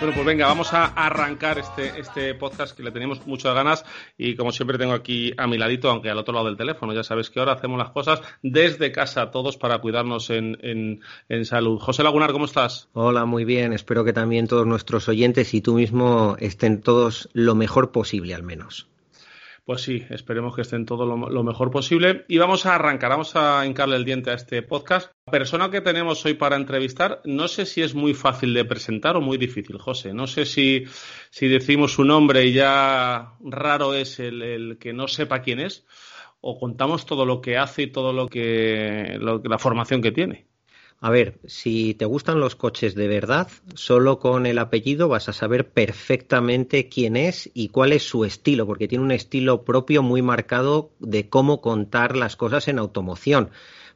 Bueno, pues venga, vamos a arrancar este, este podcast que le teníamos muchas ganas y como siempre tengo aquí a mi ladito, aunque al otro lado del teléfono, ya sabes que ahora hacemos las cosas desde casa todos para cuidarnos en, en, en salud. José Lagunar, ¿cómo estás? Hola, muy bien. Espero que también todos nuestros oyentes y tú mismo estén todos lo mejor posible al menos. Pues sí, esperemos que estén todo lo, mejor posible. Y vamos a arrancar, vamos a hincarle el diente a este podcast. La persona que tenemos hoy para entrevistar, no sé si es muy fácil de presentar o muy difícil, José. No sé si, si decimos su nombre y ya raro es el, el, que no sepa quién es, o contamos todo lo que hace y todo lo que, lo, la formación que tiene. A ver, si te gustan los coches de verdad, solo con el apellido vas a saber perfectamente quién es y cuál es su estilo, porque tiene un estilo propio muy marcado de cómo contar las cosas en automoción.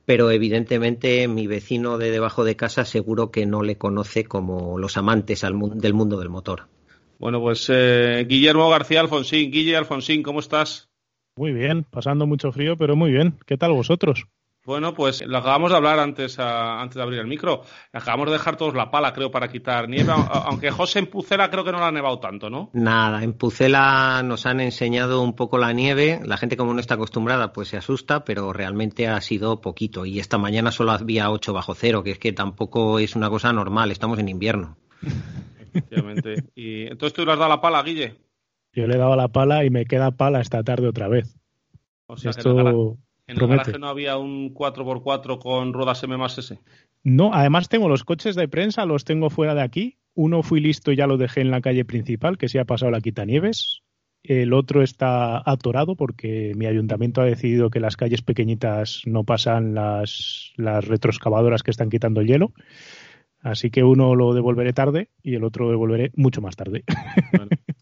Pero evidentemente mi vecino de debajo de casa seguro que no le conoce como los amantes al mu del mundo del motor. Bueno, pues eh, Guillermo García Alfonsín. Guille Alfonsín, ¿cómo estás? Muy bien, pasando mucho frío, pero muy bien. ¿Qué tal vosotros? Bueno, pues lo acabamos de hablar antes, a, antes de abrir el micro. Acabamos de dejar todos la pala, creo, para quitar nieve. aunque José en Pucela creo que no la ha nevado tanto, ¿no? Nada, en Pucela nos han enseñado un poco la nieve. La gente, como no está acostumbrada, pues se asusta, pero realmente ha sido poquito. Y esta mañana solo había 8 bajo cero, que es que tampoco es una cosa normal. Estamos en invierno. Efectivamente. y entonces tú le has dado la pala, Guille. Yo le he dado la pala y me queda pala esta tarde otra vez. O sea, Esto... que ¿En el garaje no había un 4x4 con ruedas M más S? No, además tengo los coches de prensa, los tengo fuera de aquí. Uno fui listo y ya lo dejé en la calle principal, que se ha pasado la quitanieves. El otro está atorado porque mi ayuntamiento ha decidido que las calles pequeñitas no pasan las, las retroexcavadoras que están quitando el hielo. Así que uno lo devolveré tarde y el otro lo devolveré mucho más tarde.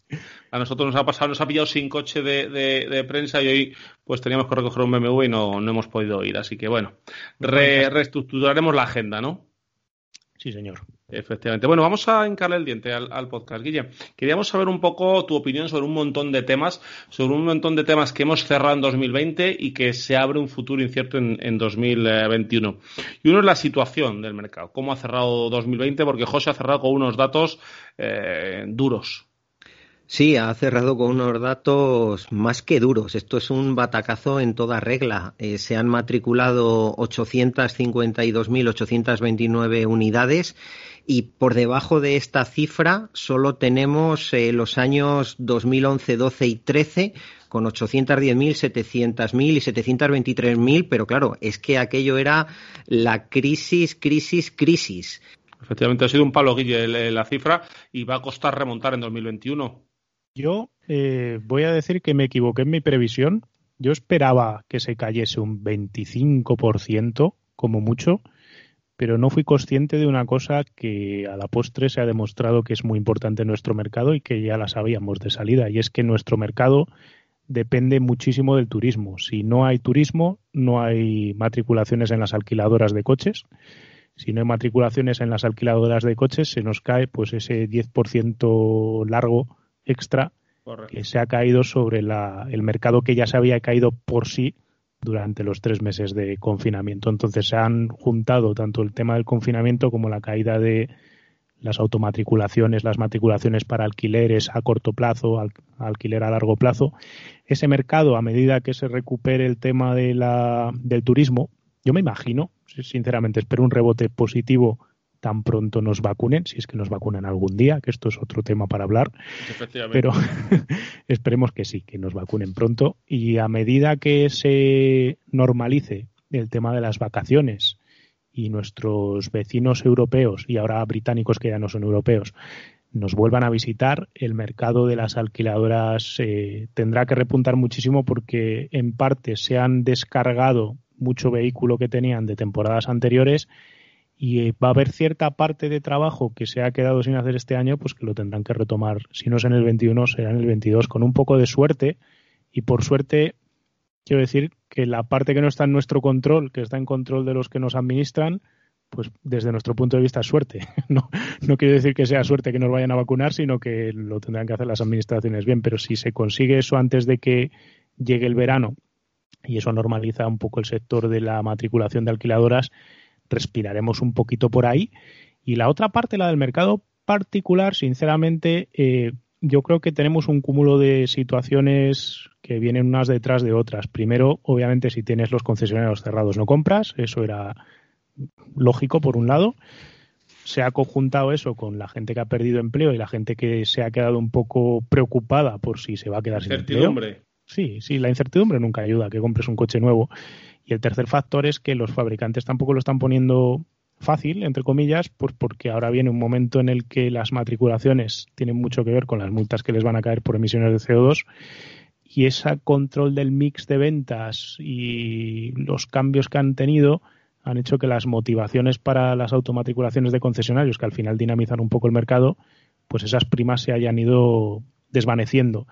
A nosotros nos ha pasado, nos ha pillado sin coche de, de, de, prensa y hoy pues teníamos que recoger un BMW y no, no hemos podido ir. Así que bueno, re, reestructuraremos la agenda, ¿no? Sí, señor. Efectivamente. Bueno, vamos a hincarle el diente al, al, podcast, Guille. Queríamos saber un poco tu opinión sobre un montón de temas, sobre un montón de temas que hemos cerrado en 2020 y que se abre un futuro incierto en, en 2021. Y uno es la situación del mercado. ¿Cómo ha cerrado 2020? Porque José ha cerrado con unos datos eh, duros. Sí, ha cerrado con unos datos más que duros. Esto es un batacazo en toda regla. Eh, se han matriculado 852.829 unidades y por debajo de esta cifra solo tenemos eh, los años 2011, 12 y 13 con 810.000, 700.000 y 723.000, pero claro, es que aquello era la crisis, crisis, crisis. Efectivamente, ha sido un palo, Guille, la cifra y va a costar remontar en 2021. Yo eh, voy a decir que me equivoqué en mi previsión. Yo esperaba que se cayese un 25% como mucho, pero no fui consciente de una cosa que a la postre se ha demostrado que es muy importante en nuestro mercado y que ya la sabíamos de salida, y es que nuestro mercado depende muchísimo del turismo. Si no hay turismo, no hay matriculaciones en las alquiladoras de coches. Si no hay matriculaciones en las alquiladoras de coches, se nos cae pues ese 10% largo extra Correcto. que se ha caído sobre la, el mercado que ya se había caído por sí durante los tres meses de confinamiento. Entonces se han juntado tanto el tema del confinamiento como la caída de las automatriculaciones, las matriculaciones para alquileres a corto plazo, alquiler a largo plazo. Ese mercado, a medida que se recupere el tema de la, del turismo, yo me imagino, sinceramente, espero un rebote positivo tan pronto nos vacunen, si es que nos vacunan algún día, que esto es otro tema para hablar, pero esperemos que sí, que nos vacunen pronto. Y a medida que se normalice el tema de las vacaciones y nuestros vecinos europeos y ahora británicos que ya no son europeos nos vuelvan a visitar, el mercado de las alquiladoras eh, tendrá que repuntar muchísimo porque en parte se han descargado mucho vehículo que tenían de temporadas anteriores y eh, va a haber cierta parte de trabajo que se ha quedado sin hacer este año, pues que lo tendrán que retomar. Si no es en el 21, será en el 22, con un poco de suerte. Y por suerte, quiero decir que la parte que no está en nuestro control, que está en control de los que nos administran, pues desde nuestro punto de vista es suerte. No, no quiero decir que sea suerte que nos vayan a vacunar, sino que lo tendrán que hacer las administraciones bien. Pero si se consigue eso antes de que llegue el verano y eso normaliza un poco el sector de la matriculación de alquiladoras, respiraremos un poquito por ahí. Y la otra parte, la del mercado particular, sinceramente, eh, yo creo que tenemos un cúmulo de situaciones que vienen unas detrás de otras. Primero, obviamente, si tienes los concesionarios cerrados no compras, eso era lógico por un lado. Se ha conjuntado eso con la gente que ha perdido empleo y la gente que se ha quedado un poco preocupada por si se va a quedar sin empleo. Sí, sí, la incertidumbre nunca ayuda a que compres un coche nuevo. El tercer factor es que los fabricantes tampoco lo están poniendo fácil, entre comillas, porque ahora viene un momento en el que las matriculaciones tienen mucho que ver con las multas que les van a caer por emisiones de CO2 y ese control del mix de ventas y los cambios que han tenido han hecho que las motivaciones para las automatriculaciones de concesionarios, que al final dinamizan un poco el mercado, pues esas primas se hayan ido desvaneciendo.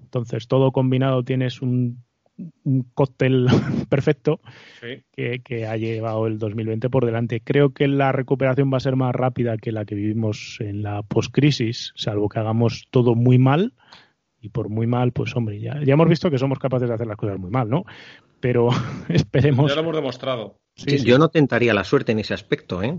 Entonces, todo combinado tienes un un cóctel perfecto que, ha llevado el 2020 por delante. Creo que la recuperación va a ser más rápida que la que vivimos en la post-crisis, salvo que hagamos todo muy mal. Y por muy mal, pues hombre, ya, ya hemos visto que somos capaces de hacer las cosas muy mal, ¿no? Pero esperemos. Ya lo hemos demostrado. Yo no tentaría la suerte en ese aspecto, ¿eh?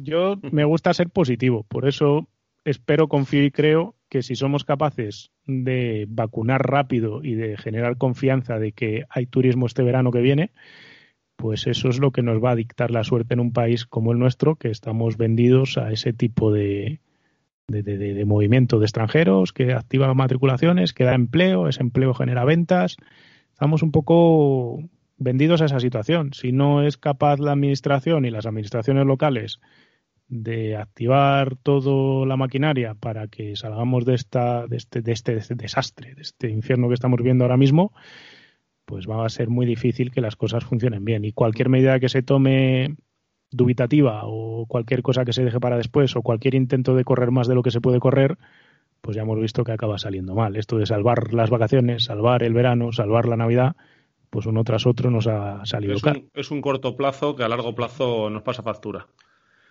Yo me gusta ser positivo, por eso espero, confío y creo que si somos capaces de vacunar rápido y de generar confianza de que hay turismo este verano que viene, pues eso es lo que nos va a dictar la suerte en un país como el nuestro, que estamos vendidos a ese tipo de, de, movimiento de extranjeros que activa matriculaciones, que da empleo, ese empleo genera ventas. Estamos un poco vendidos a esa situación. Si no es capaz la administración y las administraciones locales de activar toda la maquinaria para que salgamos de esta de este, de este, desastre, de este infierno que estamos viendo ahora mismo, pues va a ser muy difícil que las cosas funcionen bien. Y cualquier medida que se tome dubitativa o cualquier cosa que se deje para después o cualquier intento de correr más de lo que se puede correr, pues ya hemos visto que acaba saliendo mal. Esto de salvar las vacaciones, salvar el verano, salvar la Navidad, pues uno tras otro nos ha salido es Un, es un corto plazo que a largo plazo nos pasa factura.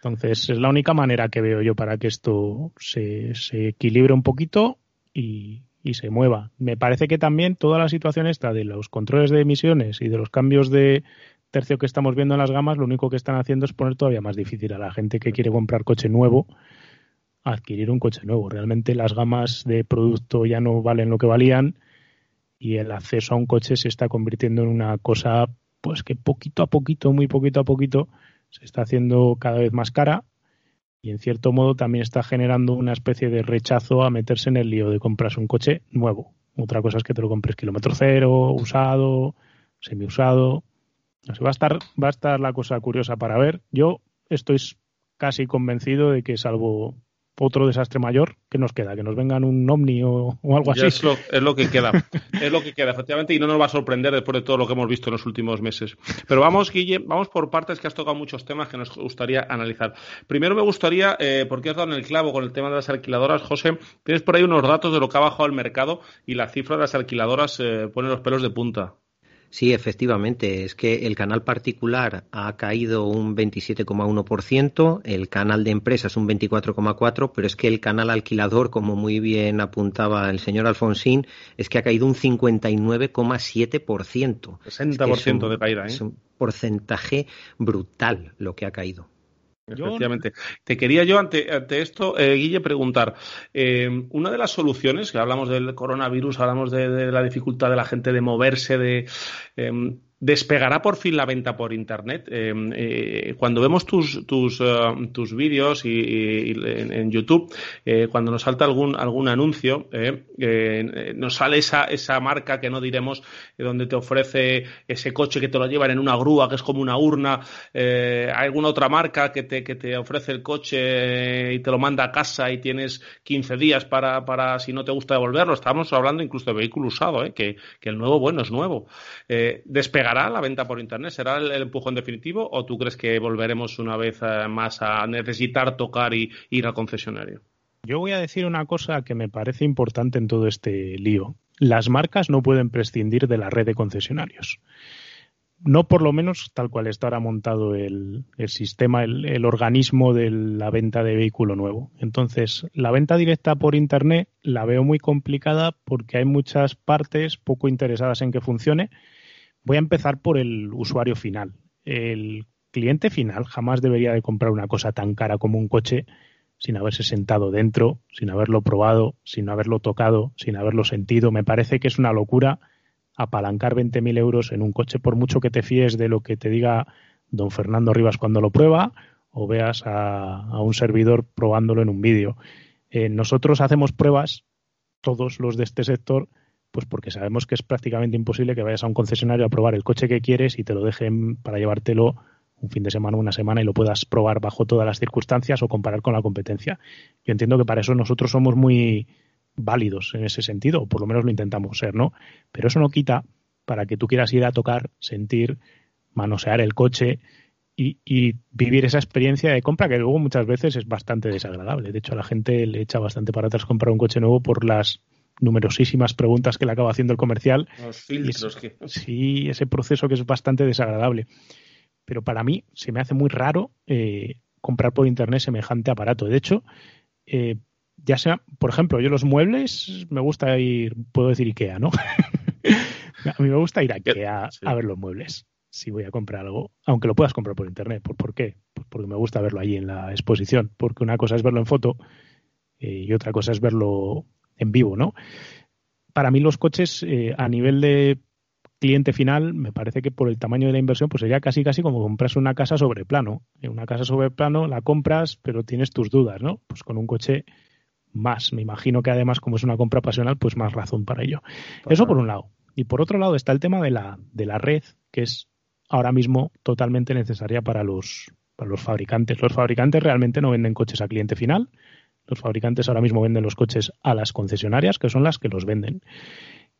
Entonces, es la única manera que veo yo para que esto se, equilibre un poquito y, se mueva. Me parece que también toda la situación esta de los controles de emisiones y de los cambios de tercio que estamos viendo en las gamas, lo único que están haciendo es poner todavía más difícil a la gente que quiere comprar coche nuevo adquirir un coche nuevo. Realmente las gamas de producto ya no valen lo que valían y el acceso a un coche se está convirtiendo en una cosa pues que poquito a poquito, muy poquito a poquito, se está haciendo cada vez más cara y en cierto modo también está generando una especie de rechazo a meterse en el lío de comprarse un coche nuevo. Otra cosa es que te lo compres kilómetro cero, usado, semiusado. va a estar, va a estar la cosa curiosa para ver. Yo estoy casi convencido de que salvo otro desastre mayor, que nos queda? ¿Que nos vengan un ovni o, algo así? Es lo, es lo, que queda, es lo que queda, efectivamente, y no nos va a sorprender después de todo lo que hemos visto en los últimos meses. Pero vamos, Guille, vamos por partes que has tocado muchos temas que nos gustaría analizar. Primero me gustaría, eh, porque has dado en el clavo con el tema de las alquiladoras, José, tienes por ahí unos datos de lo que ha bajado el mercado y la cifra de las alquiladoras eh, pone los pelos de punta. Sí, efectivamente. Es que el canal particular ha caído un 27,1%, el canal de empresas un 24,4%, pero es que el canal alquilador, como muy bien apuntaba el señor Alfonsín, es que ha caído un 59,7%. 60% de caída, ¿eh? Es un porcentaje brutal lo que ha caído. Efectivamente. Te quería yo, ante, esto, eh, Guille, preguntar. Eh, una de las soluciones, que hablamos del coronavirus, hablamos de, la dificultad de la gente de moverse, de. Em, despegará por fin la venta por internet. Em, eh, cuando vemos tus, tus, eh, tus vídeos y, en, YouTube, eh, cuando nos salta algún, algún anuncio, nos sale esa, esa marca que no diremos, donde te ofrece ese coche que te lo llevan en una grúa, que es como una urna. alguna otra marca que te, que te ofrece el coche y te lo manda a casa y tienes 15 días para, para si no te gusta devolverlo. Estamos hablando incluso de vehículo usado, que, que el nuevo, bueno, es nuevo. despegar ¿Llegará la venta por Internet? ¿Será el, empujón definitivo o tú crees que volveremos una vez eh, más a necesitar tocar y ir al concesionario? Yo voy a decir una cosa que me parece importante en todo este lío. Las marcas no pueden prescindir de la red de concesionarios. No por lo menos tal cual está ahora montado el, sistema, el, organismo de la venta de vehículo nuevo. Entonces, la venta directa por Internet la veo muy complicada porque hay muchas partes poco interesadas en que funcione Voy a empezar por el usuario final. El cliente final jamás debería de comprar una cosa tan cara como un coche sin haberse sentado dentro, sin haberlo probado, sin haberlo tocado, sin haberlo sentido. Me parece que es una locura apalancar 20.000 euros en un coche, por mucho que te fíes de lo que te diga don Fernando Rivas cuando lo prueba o veas a, un servidor probándolo en un vídeo. Eh, nosotros hacemos pruebas, todos los de este sector, pues porque sabemos que es prácticamente imposible que vayas a un concesionario a probar el coche que quieres y te lo dejen para llevártelo un fin de semana, una semana y lo puedas probar bajo todas las circunstancias o comparar con la competencia. Yo entiendo que para eso nosotros somos muy válidos en ese sentido, o por lo menos lo intentamos ser, ¿no? Pero eso no quita para que tú quieras ir a tocar, sentir, manosear el coche y, y, vivir esa experiencia de compra que luego muchas veces es bastante desagradable. De hecho, a la gente le echa bastante para atrás comprar un coche nuevo por las numerosísimas preguntas que le acaba haciendo el comercial. Los filtros. que... Sí, ese proceso que es bastante desagradable. Pero para mí se me hace muy raro eh, comprar por internet semejante aparato. De hecho, eh, ya sea, por ejemplo, yo los muebles me gusta ir, puedo decir Ikea, ¿no? a mí me gusta ir a Ikea a ver los muebles si voy a comprar algo, aunque lo puedas comprar por internet. ¿Por, por qué? Pues porque me gusta verlo allí en la exposición, porque una cosa es verlo en foto eh, y otra cosa es verlo en vivo, ¿no? Para mí los coches eh, a nivel de cliente final, me parece que por el tamaño de la inversión, pues sería casi casi como compras una casa sobre plano. En una casa sobre plano la compras, pero tienes tus dudas, ¿no? Pues con un coche más. Me imagino que además, como es una compra pasional, pues más razón para ello. Eso por un lado. Y por otro lado está el tema de la, de la red, que es ahora mismo totalmente necesaria para los, para los fabricantes. Los fabricantes realmente no venden coches a cliente final, los fabricantes ahora mismo venden los coches a las concesionarias, que son las que los venden.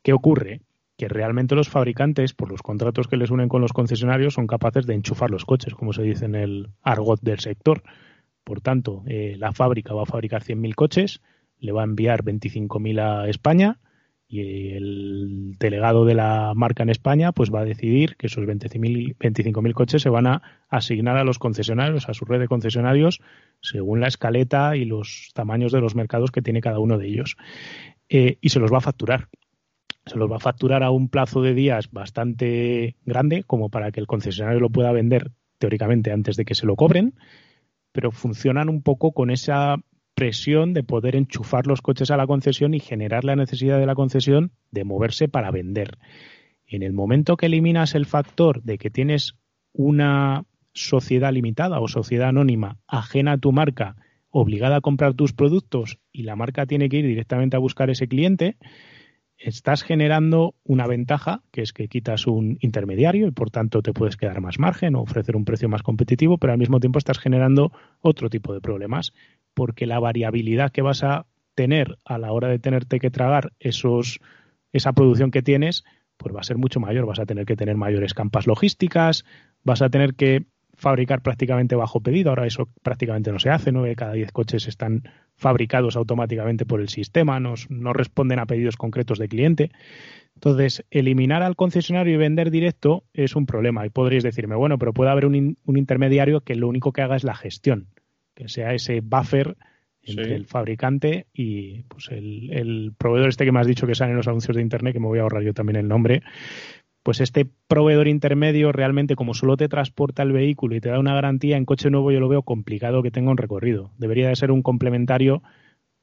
¿Qué ocurre? Que realmente los fabricantes, por los contratos que les unen con los concesionarios, son capaces de enchufar los coches, como se dice en el argot del sector. Por tanto, eh, la fábrica va a fabricar 100.000 coches, le va a enviar 25.000 a España y el delegado de la marca en España pues va a decidir que esos 25.000 coches se van a asignar a los concesionarios, a su red de concesionarios, según la escaleta y los tamaños de los mercados que tiene cada uno de ellos. Eh, y se los va a facturar. Se los va a facturar a un plazo de días bastante grande, como para que el concesionario lo pueda vender teóricamente antes de que se lo cobren, pero funcionan un poco con esa presión de poder enchufar los coches a la concesión y generar la necesidad de la concesión de moverse para vender. En el momento que eliminas el factor de que tienes una sociedad limitada o sociedad anónima ajena a tu marca, obligada a comprar tus productos y la marca tiene que ir directamente a buscar ese cliente, estás generando una ventaja, que es que quitas un intermediario y por tanto te puedes quedar más margen o ofrecer un precio más competitivo, pero al mismo tiempo estás generando otro tipo de problemas porque la variabilidad que vas a tener a la hora de tenerte que tragar esos, esa producción que tienes, pues va a ser mucho mayor. Vas a tener que tener mayores campas logísticas, vas a tener que fabricar prácticamente bajo pedido. Ahora eso prácticamente no se hace, nueve de cada diez coches están fabricados automáticamente por el sistema, no, responden a pedidos concretos de cliente. Entonces, eliminar al concesionario y vender directo es un problema. Y podréis decirme, bueno, pero puede haber un intermediario que lo único que haga es la gestión que sea ese buffer entre el fabricante y pues el, proveedor este que me has dicho que sale en los anuncios de internet, que me voy a ahorrar yo también el nombre, pues este proveedor intermedio realmente como solo te transporta el vehículo y te da una garantía en coche nuevo yo lo veo complicado que tenga un recorrido. Debería de ser un complementario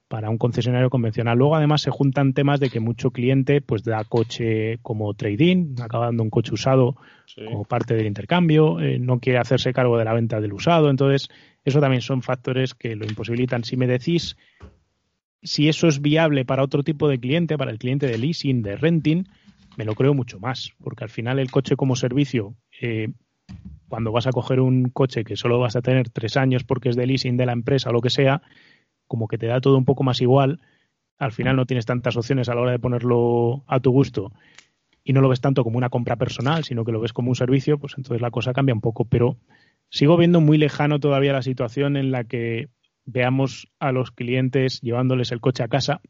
para un concesionario convencional. Luego además se juntan temas de que mucho cliente pues da coche como trading, acaba dando un coche usado como parte del intercambio, eh, no quiere hacerse cargo de la venta del usado, entonces eso también son factores que lo imposibilitan. Si me decís si eso es viable para otro tipo de cliente, para el cliente de leasing, de renting, me lo creo mucho más, porque al final el coche como servicio, eh, cuando vas a coger un coche que solo vas a tener tres años porque es de leasing de la empresa o lo que sea, como que te da todo un poco más igual, al final no tienes tantas opciones a la hora de ponerlo a tu gusto y no lo ves tanto como una compra personal, sino que lo ves como un servicio, pues entonces la cosa cambia un poco. Pero sigo viendo muy lejano todavía la situación en la que veamos a los clientes llevándoles el coche a casa.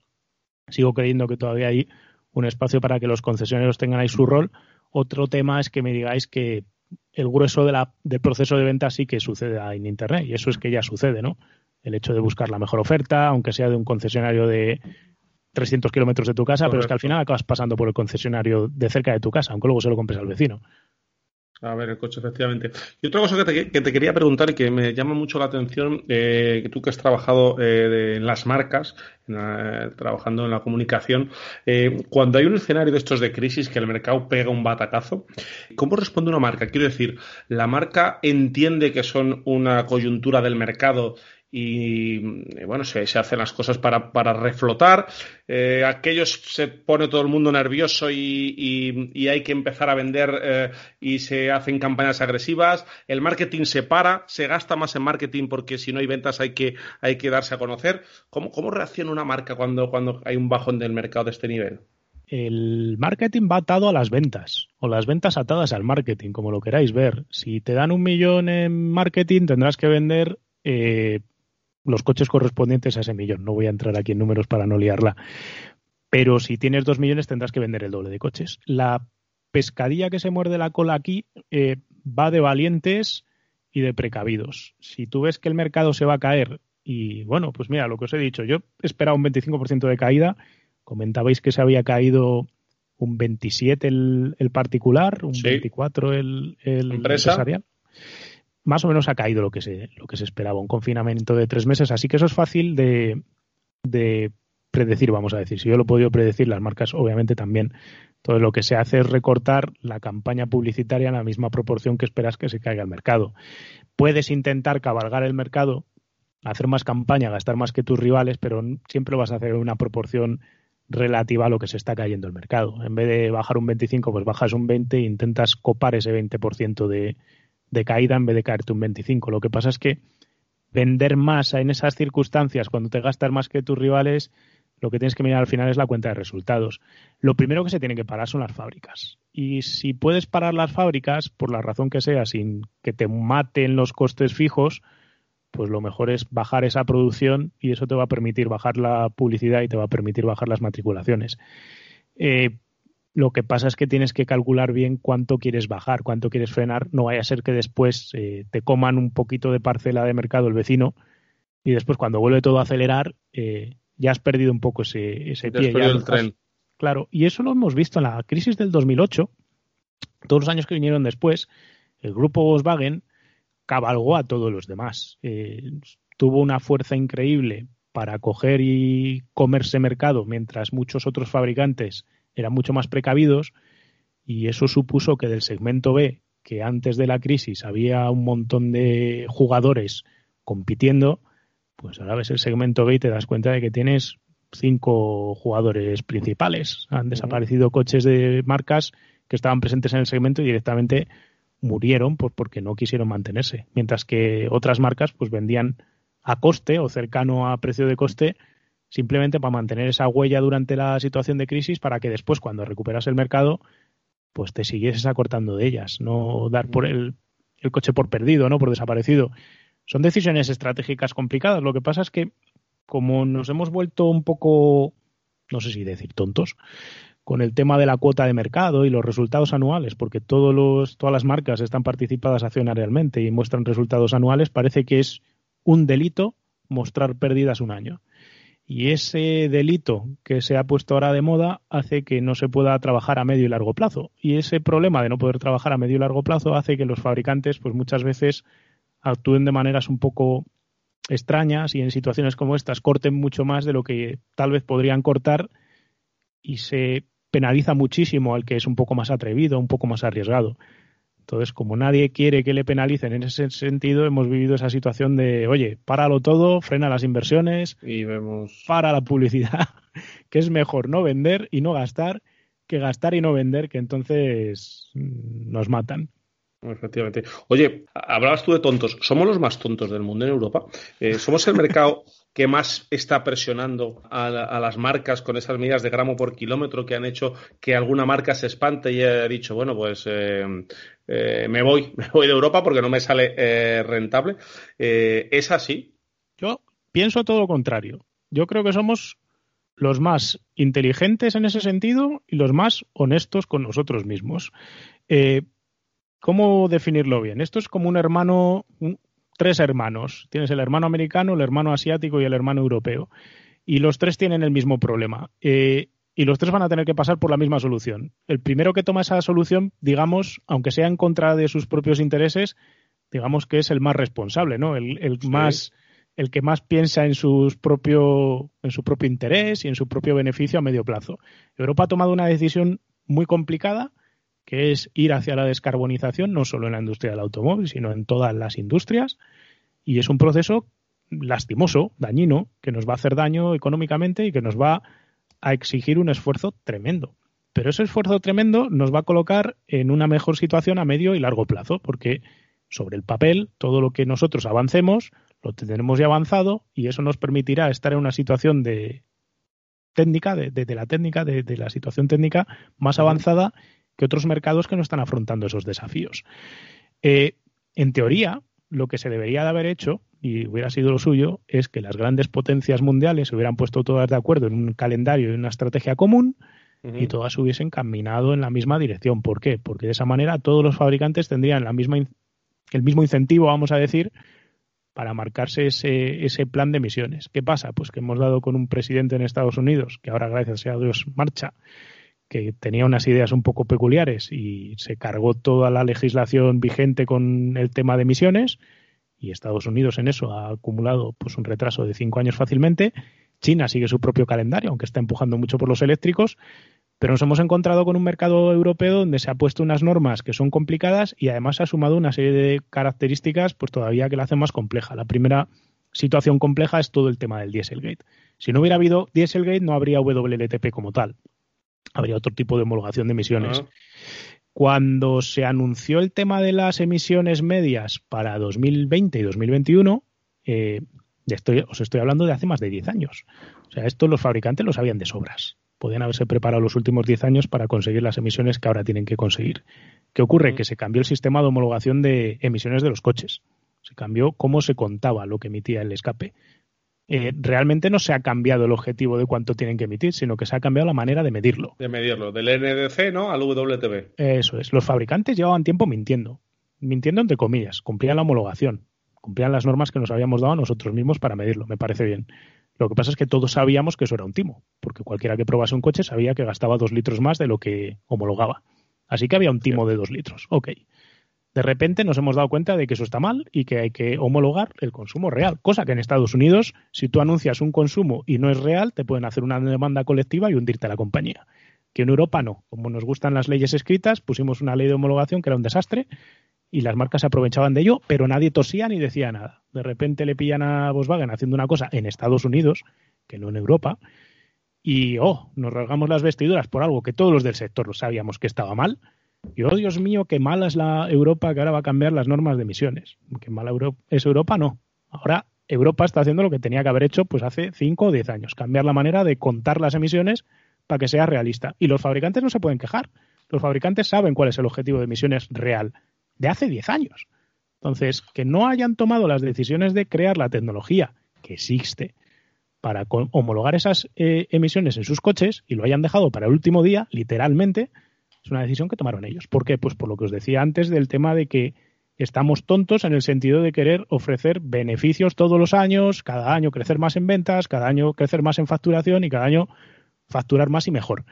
Sigo creyendo que todavía hay un espacio para que los concesionarios tengan ahí su rol. Otro tema es que me digáis que el grueso de la, del proceso de venta sí que sucede en Internet y eso es que ya sucede, ¿no? El hecho de buscar la mejor oferta, aunque sea de un concesionario de 300 kilómetros de tu casa, pero es que al final acabas pasando por el concesionario de cerca de tu casa, aunque luego se lo compres al vecino. A ver, el coche, efectivamente. Y otra cosa que te, quería preguntar y que me llama mucho la atención, eh, que tú que has trabajado eh, en las marcas, trabajando en la comunicación, eh, cuando hay un escenario de estos de crisis que el mercado pega un batacazo, ¿cómo responde una marca? Quiero decir, ¿la marca entiende que son una coyuntura del mercado y eh, bueno, se, hacen las cosas para, para reflotar. Eh, aquellos se pone todo el mundo nervioso y, y, hay que empezar a vender eh, y se hacen campañas agresivas. El marketing se para, se gasta más en marketing porque si no hay ventas hay que, hay que darse a conocer. ¿Cómo, cómo reacciona una marca cuando, cuando hay un bajón del mercado de este nivel? el marketing va atado a las ventas o las ventas atadas al marketing, como lo queráis ver. Si te dan un millón en marketing, tendrás que vender los coches correspondientes a ese millón. No voy a entrar aquí en números para no liarla. Pero si tienes dos millones tendrás que vender el doble de coches. La pescadilla que se muerde la cola aquí eh, va de valientes y de precavidos. Si tú ves que el mercado se va a caer y bueno, pues mira, lo que os he dicho, yo esperaba un 25% de caída, comentabais que se había caído un 27 el, el particular, un 24 el, el empresarial más o menos ha caído lo que se, lo que se esperaba, un confinamiento de tres meses, así que eso es fácil de, predecir, vamos a decir. Si yo lo he podido predecir, las marcas obviamente también. Todo lo que se hace es recortar la campaña publicitaria en la misma proporción que esperas que se caiga el mercado. Puedes intentar cabalgar el mercado, hacer más campaña, gastar más que tus rivales, pero siempre vas a hacer una proporción relativa a lo que se está cayendo el mercado. En vez de bajar un 25, pues bajas un 20 e intentas copar ese 20% de, de caída en vez de caerte un 25. Lo que pasa es que vender más en esas circunstancias, cuando te gastas más que tus rivales, lo que tienes que mirar al final es la cuenta de resultados. Lo primero que se tiene que parar son las fábricas. Y si puedes parar las fábricas, por la razón que sea, sin que te maten los costes fijos, pues lo mejor es bajar esa producción y eso te va a permitir bajar la publicidad y te va a permitir bajar las matriculaciones. Eh, lo que pasa es que tienes que calcular bien cuánto quieres bajar, cuánto quieres frenar. No vaya a ser que después eh, te coman un poquito de parcela de mercado el vecino y después cuando vuelve todo a acelerar eh, ya has perdido un poco ese, ese pie. el tren. Claro, y eso lo hemos visto en la crisis del 2008. Todos los años que vinieron después, el grupo Volkswagen cabalgó a todos los demás. Eh, tuvo una fuerza increíble para coger y comerse mercado mientras muchos otros fabricantes eran mucho más precavidos y eso supuso que del segmento B, que antes de la crisis había un montón de jugadores compitiendo, pues ahora ves el segmento B y te das cuenta de que tienes cinco jugadores principales. Han desaparecido coches de marcas que estaban presentes en el segmento y directamente murieron pues porque no quisieron mantenerse, mientras que otras marcas pues vendían a coste o cercano a precio de coste simplemente para mantener esa huella durante la situación de crisis para que después, cuando recuperas el mercado, pues te siguieses acortando de ellas, no dar por el, el coche por perdido, ¿no? Por desaparecido. Son decisiones estratégicas complicadas. Lo que pasa es que, como nos hemos vuelto un poco, no sé si decir tontos, con el tema de la cuota de mercado y los resultados anuales, porque todos los, todas las marcas están participadas accionarialmente y muestran resultados anuales, parece que es un delito mostrar pérdidas un año. Y ese delito que se ha puesto ahora de moda hace que no se pueda trabajar a medio y largo plazo. Y ese problema de no poder trabajar a medio y largo plazo hace que los fabricantes, pues muchas veces actúen de maneras un poco extrañas y en situaciones como estas corten mucho más de lo que tal vez podrían cortar y se penaliza muchísimo al que es un poco más atrevido, un poco más arriesgado. Entonces, como nadie quiere que le penalicen en ese sentido, hemos vivido esa situación de, oye, páralo todo, frena las inversiones, y vemos... para la publicidad, que es mejor no vender y no gastar que gastar y no vender, que entonces mm, nos matan. Efectivamente. Oye, hablabas tú de tontos. ¿Somos los más tontos del mundo en Europa? Eh, ¿Somos el mercado que más está presionando a, las marcas con esas medidas de gramo por kilómetro que han hecho que alguna marca se espante y haya dicho, bueno, pues eh, eh, me voy, me voy de Europa porque no me sale eh, rentable. ¿Es así? Yo pienso todo lo contrario. Yo creo que somos los más inteligentes en ese sentido y los más honestos con nosotros mismos. ¿Cómo definirlo bien? Esto es como un hermano, tres hermanos. Tienes el hermano americano, el hermano asiático y el hermano europeo. Y los tres tienen el mismo problema. Eh, y los tres van a tener que pasar por la misma solución. El primero que toma esa solución, digamos, aunque sea en contra de sus propios intereses, digamos que es el más responsable, ¿no? El, más, el que más piensa en, sus propio, en su propio interés y en su propio beneficio a medio plazo. Europa ha tomado una decisión muy complicada, que es ir hacia la descarbonización, no solo en la industria del automóvil, sino en todas las industrias. Y es un proceso lastimoso, dañino, que nos va a hacer daño económicamente y que nos va a exigir un esfuerzo tremendo. Pero ese esfuerzo tremendo nos va a colocar en una mejor situación a medio y largo plazo, porque sobre el papel todo lo que nosotros avancemos lo tendremos ya avanzado y eso nos permitirá estar en una situación de técnica, de, la técnica, de, de, la situación técnica más avanzada que otros mercados que no están afrontando esos desafíos. Eh, en teoría, lo que se debería de haber hecho, y hubiera sido lo suyo, es que las grandes potencias mundiales se hubieran puesto todas de acuerdo en un calendario y una estrategia común y todas hubiesen caminado en la misma dirección. ¿Por qué? Porque de esa manera todos los fabricantes tendrían la misma, el mismo incentivo, vamos a decir, para marcarse ese, ese plan de emisiones. ¿Qué pasa? Pues que hemos dado con un presidente en Estados Unidos, que ahora gracias a Dios marcha, que tenía unas ideas un poco peculiares y se cargó toda la legislación vigente con el tema de emisiones y Estados Unidos en eso ha acumulado pues un retraso de cinco años fácilmente. China sigue su propio calendario, aunque está empujando mucho por los eléctricos, pero nos hemos encontrado con un mercado europeo donde se ha puesto unas normas que son complicadas y además se ha sumado una serie de características pues todavía que la hacen más compleja. La primera situación compleja es todo el tema del Dieselgate. Si no hubiera habido Dieselgate no habría WLTP como tal habría otro tipo de homologación de emisiones. Cuando se anunció el tema de las emisiones medias para 2020 y 2021, eh, estoy, os estoy hablando de hace más de 10 años. O sea, esto los fabricantes lo sabían de sobras. Podían haberse preparado los últimos 10 años para conseguir las emisiones que ahora tienen que conseguir. ¿Qué ocurre? Que se cambió el sistema de homologación de emisiones de los coches. Se cambió cómo se contaba lo que emitía el escape. Eh, realmente no se ha cambiado el objetivo de cuánto tienen que emitir, sino que se ha cambiado la manera de medirlo. De medirlo, del NDC ¿no? al WTB. Eso es. Los fabricantes llevaban tiempo mintiendo. Mintiendo entre comillas. Cumplían la homologación. Cumplían las normas que nos habíamos dado a nosotros mismos para medirlo. Me parece bien. Lo que pasa es que todos sabíamos que eso era un timo, porque cualquiera que probase un coche sabía que gastaba dos litros más de lo que homologaba. Así que había un timo de dos litros. Ok de repente nos hemos dado cuenta de que eso está mal y que hay que homologar el consumo real, cosa que en Estados Unidos, si tú anuncias un consumo y no es real, te pueden hacer una demanda colectiva y hundirte a la compañía. Que en Europa no. Como nos gustan las leyes escritas, pusimos una ley de homologación que era un desastre y las marcas se aprovechaban de ello, pero nadie tosía ni decía nada. De repente le pillan a Volkswagen haciendo una cosa en Estados Unidos, que no en Europa, y oh, nos rasgamos las vestiduras por algo que todos los del sector sabíamos que estaba mal y oh, Dios mío, qué mala es la Europa que ahora va a cambiar las normas de emisiones. Qué mala es Europa, no. Ahora Europa está haciendo lo que tenía que haber hecho pues hace 5 o 10 años, cambiar la manera de contar las emisiones para que sea realista. Y los fabricantes no se pueden quejar. Los fabricantes saben cuál es el objetivo de emisiones real de hace 10 años. Entonces, que no hayan tomado las decisiones de crear la tecnología que existe para homologar esas eh, emisiones en sus coches y lo hayan dejado para el último día, literalmente, es una decisión que tomaron ellos. ¿Por qué? Pues por lo que os decía antes del tema de que estamos tontos en el sentido de querer ofrecer beneficios todos los años, cada año crecer más en ventas, cada año crecer más en facturación y cada año facturar más y mejor.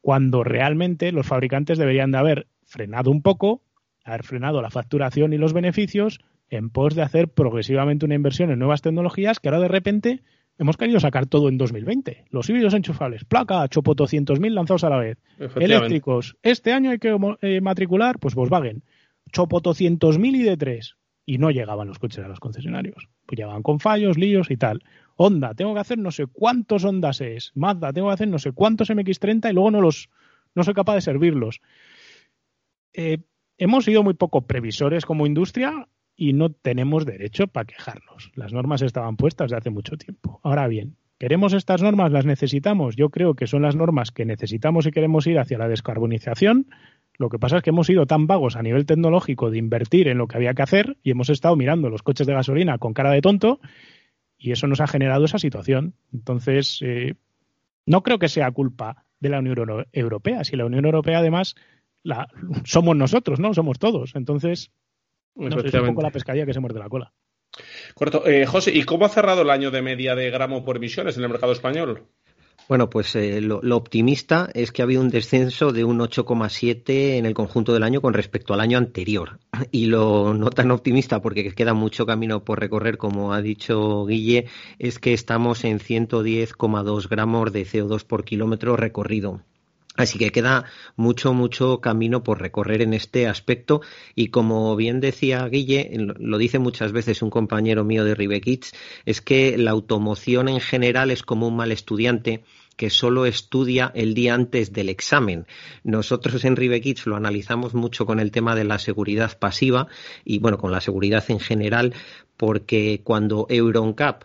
Cuando realmente los fabricantes deberían de haber frenado un poco, haber frenado la facturación y los beneficios en pos de hacer progresivamente una inversión en nuevas tecnologías que ahora de repente hemos querido sacar todo en 2020. Los híbridos enchufables, placa, chopo 200.000 lanzados a la vez. Eléctricos. Este año hay que eh, matricular, pues Volkswagen. Chopo 200.000 y de tres. Y no llegaban los coches a los concesionarios. Pues llegaban con fallos, líos y tal. Honda, tengo que hacer no sé cuántos Hondas es. Mazda, tengo que hacer no sé cuántos MX30 y luego no los no soy capaz de servirlos. Eh, hemos sido muy poco previsores como industria y no tenemos derecho para quejarnos. Las normas estaban puestas de hace mucho tiempo. Ahora bien, ¿queremos estas normas? ¿Las necesitamos? Yo creo que son las normas que necesitamos y queremos ir hacia la descarbonización. Lo que pasa es que hemos sido tan vagos a nivel tecnológico de invertir en lo que había que hacer y hemos estado mirando los coches de gasolina con cara de tonto y eso nos ha generado esa situación. Entonces, eh, no creo que sea culpa de la Unión Europea. Si la Unión Europea, además, la, somos nosotros, ¿no? Somos todos. Entonces, no, es un poco la pescadilla que se muerde la cola. Correcto. Eh, José, ¿y cómo ha cerrado el año de media de gramo por emisiones en el mercado español? Bueno, pues eh, lo, optimista es que ha habido un descenso de un 8,7 en el conjunto del año con respecto al año anterior. Y lo no tan optimista, porque queda mucho camino por recorrer, como ha dicho Guille, es que estamos en 110,2 gramos de CO2 por kilómetro recorrido. Así que queda mucho, mucho camino por recorrer en este aspecto y como bien decía Guille, lo dice muchas veces un compañero mío de Ribekids, es que la automoción en general es como un mal estudiante que solo estudia el día antes del examen. Nosotros en Ribekids lo analizamos mucho con el tema de la seguridad pasiva y bueno, con la seguridad en general, porque cuando EuronCap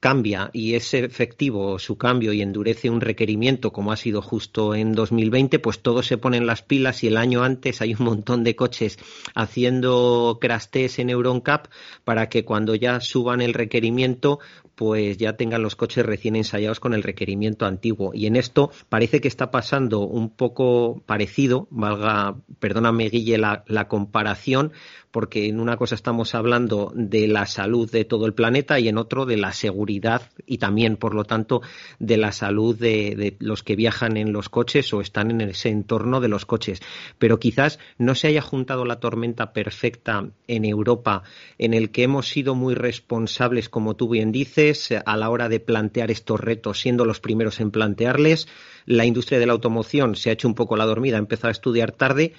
cambia y es efectivo su cambio y endurece un requerimiento como ha sido justo en 2020, pues todos se ponen las pilas y el año antes hay un montón de coches haciendo crash en EuronCap para que cuando ya suban el requerimiento pues ya tengan los coches recién ensayados con el requerimiento antiguo. Y en esto parece que está pasando un poco parecido, valga, perdóname Guille la, la comparación, porque en una cosa estamos hablando de la salud de todo el planeta y en otro de la seguridad y también, por lo tanto, de la salud de, de, los que viajan en los coches o están en ese entorno de los coches. Pero quizás no se haya juntado la tormenta perfecta en Europa, en el que hemos sido muy responsables, como tú bien dices, a la hora de plantear estos retos, siendo los primeros en plantearles. La industria de la automoción se ha hecho un poco la dormida, ha empezado a estudiar tarde,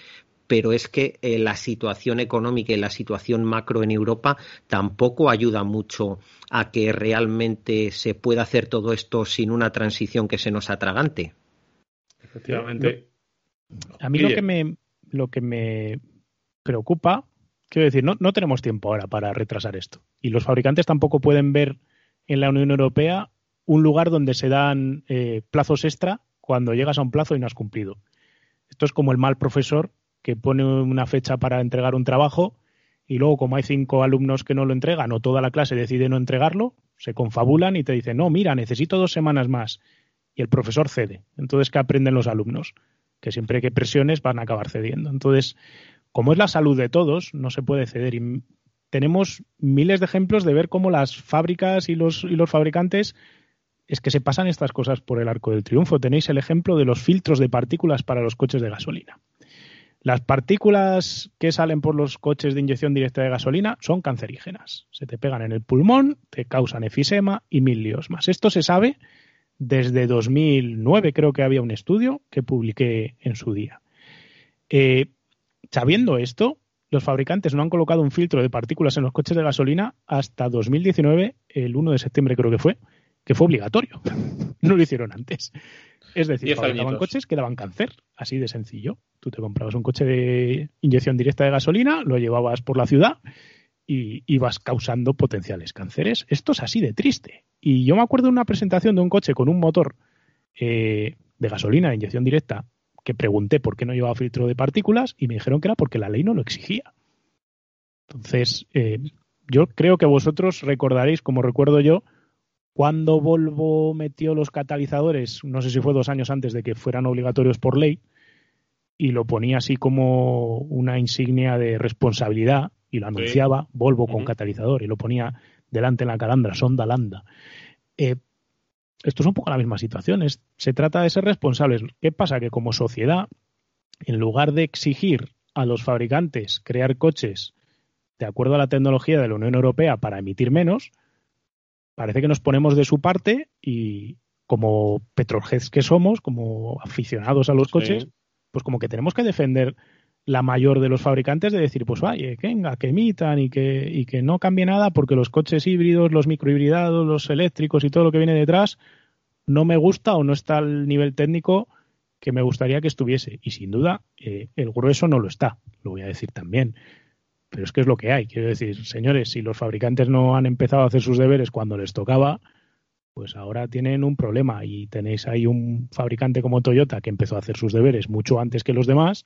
pero es que eh, la situación económica y la situación macro en Europa tampoco ayuda mucho a que realmente se pueda hacer todo esto sin una transición que se nos atragante. Efectivamente. A mí lo que me lo que me preocupa, quiero decir, no, no tenemos tiempo ahora para retrasar esto. Y los fabricantes tampoco pueden ver en la Unión Europea un lugar donde se dan eh, plazos extra cuando llegas a un plazo y no has cumplido. Esto es como el mal profesor que pone una fecha para entregar un trabajo y luego como hay cinco alumnos que no lo entregan o toda la clase decide no entregarlo, se confabulan y te dicen, no, mira, necesito dos semanas más. Y el profesor cede. Entonces, ¿qué aprenden los alumnos? Que siempre que presiones van a acabar cediendo. Entonces, como es la salud de todos, no se puede ceder. Y tenemos miles de ejemplos de ver cómo las fábricas y los, y los fabricantes es que se pasan estas cosas por el arco del triunfo. Tenéis el ejemplo de los filtros de partículas para los coches de gasolina. Las partículas que salen por los coches de inyección directa de gasolina son cancerígenas. Se te pegan en el pulmón, te causan efisema y mil líos más. Esto se sabe desde 2009, creo que había un estudio que publiqué en su día. Eh, sabiendo esto, los fabricantes no han colocado un filtro de partículas en los coches de gasolina hasta 2019, el 1 de septiembre creo que fue, que fue obligatorio. no lo hicieron antes. Es decir, fabricaban coches que daban cáncer, así de sencillo. Tú te comprabas un coche de inyección directa de gasolina, lo llevabas por la ciudad y ibas causando potenciales cánceres. Esto es así de triste. Y yo me acuerdo de una presentación de un coche con un motor eh, de gasolina de inyección directa que pregunté por qué no llevaba filtro de partículas y me dijeron que era porque la ley no lo exigía. Entonces, eh, yo creo que vosotros recordaréis, como recuerdo yo, cuando Volvo metió los catalizadores, no sé si fue dos años antes de que fueran obligatorios por ley, y lo ponía así como una insignia de responsabilidad, y lo anunciaba Volvo con catalizador y lo ponía delante en la calandra, sonda landa. Eh, esto es un poco la misma situación. se trata de ser responsables. ¿Qué pasa? Que como sociedad, en lugar de exigir a los fabricantes crear coches de acuerdo a la tecnología de la Unión Europea para emitir menos, parece que nos ponemos de su parte y como petrolheads que somos, como aficionados a los coches, pues como que tenemos que defender la mayor de los fabricantes de decir, pues vaya, que venga, que emitan y que, y que no cambie nada porque los coches híbridos, los microhibridados, los eléctricos y todo lo que viene detrás no me gusta o no está al nivel técnico que me gustaría que estuviese. Y sin duda, eh, el grueso no lo está, lo voy a decir también. Pero es que es lo que hay. Quiero decir, señores, si los fabricantes no han empezado a hacer sus deberes cuando les tocaba, pues ahora tienen un problema y tenéis ahí un fabricante como Toyota que empezó a hacer sus deberes mucho antes que los demás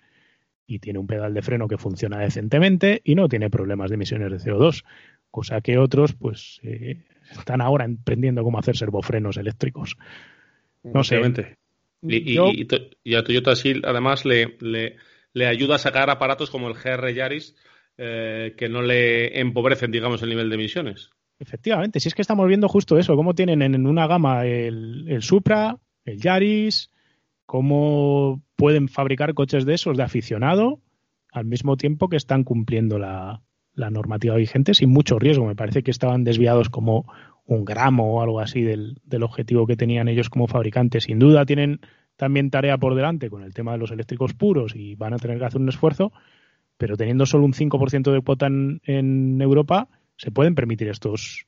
y tiene un pedal de freno que funciona decentemente y no tiene problemas de emisiones de CO2, cosa que otros pues eh, están ahora emprendiendo cómo hacer servofrenos eléctricos. No sé. Y, y, a Toyota sí, además le, le, ayuda a sacar aparatos como el GR Yaris eh, que no le empobrecen, digamos, el nivel de emisiones. Efectivamente, si es que estamos viendo justo eso, cómo tienen en una gama el, el Supra, el Yaris, cómo pueden fabricar coches de esos de aficionado al mismo tiempo que están cumpliendo la, normativa vigente sin mucho riesgo. Me parece que estaban desviados como un gramo o algo así del, del, objetivo que tenían ellos como fabricantes. Sin duda tienen también tarea por delante con el tema de los eléctricos puros y van a tener que hacer un esfuerzo, pero teniendo solo un 5% de cuota en, Europa, se pueden permitir estos,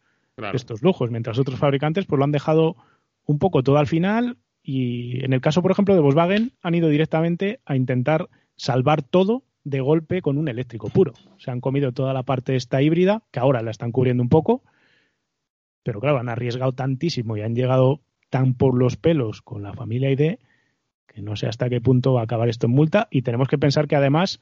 estos lujos, mientras otros fabricantes pues lo han dejado un poco todo al final y en el caso, por ejemplo, de Volkswagen, han ido directamente a intentar salvar todo de golpe con un eléctrico puro. Se han comido toda la parte esta híbrida, que ahora la están cubriendo un poco, pero claro, han arriesgado tantísimo y han llegado tan por los pelos con la familia ID que no sé hasta qué punto va a acabar esto en multa y tenemos que pensar que además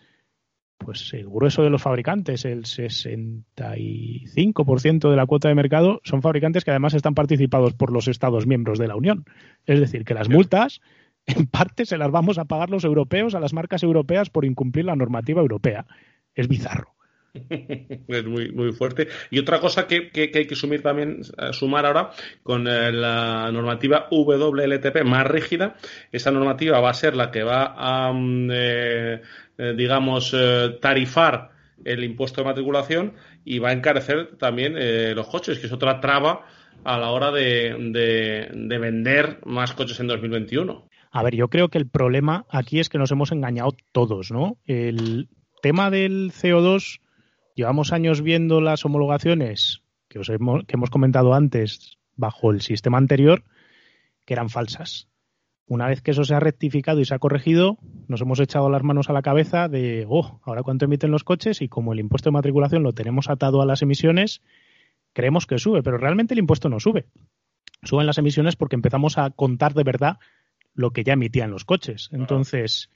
pues el grueso de los fabricantes, el 65% de la cuota de mercado, son fabricantes que además están participados por los Estados miembros de la Unión. Es decir, que las multas en parte se las vamos a pagar los europeos a las marcas europeas por incumplir la normativa europea. Es bizarro. Es muy, muy fuerte. Y otra cosa que, hay que sumir también, eh, sumar ahora con eh, la normativa WLTP más rígida, esa normativa va a ser la que va a mm, eh, digamos, tarifar el impuesto de matriculación y va a encarecer también los coches, que es otra traba a la hora de, vender más coches en 2021. A ver, yo creo que el problema aquí es que nos hemos engañado todos, ¿no? El tema del CO2, llevamos años viendo las homologaciones que, os hemos, que hemos comentado antes bajo el sistema anterior, que eran falsas. Una vez que eso se ha rectificado y se ha corregido, nos hemos echado las manos a la cabeza de, oh, ahora cuánto emiten los coches y como el impuesto de matriculación lo tenemos atado a las emisiones, creemos que sube, pero realmente el impuesto no sube. Suben las emisiones porque empezamos a contar de verdad lo que ya emitían los coches. Entonces,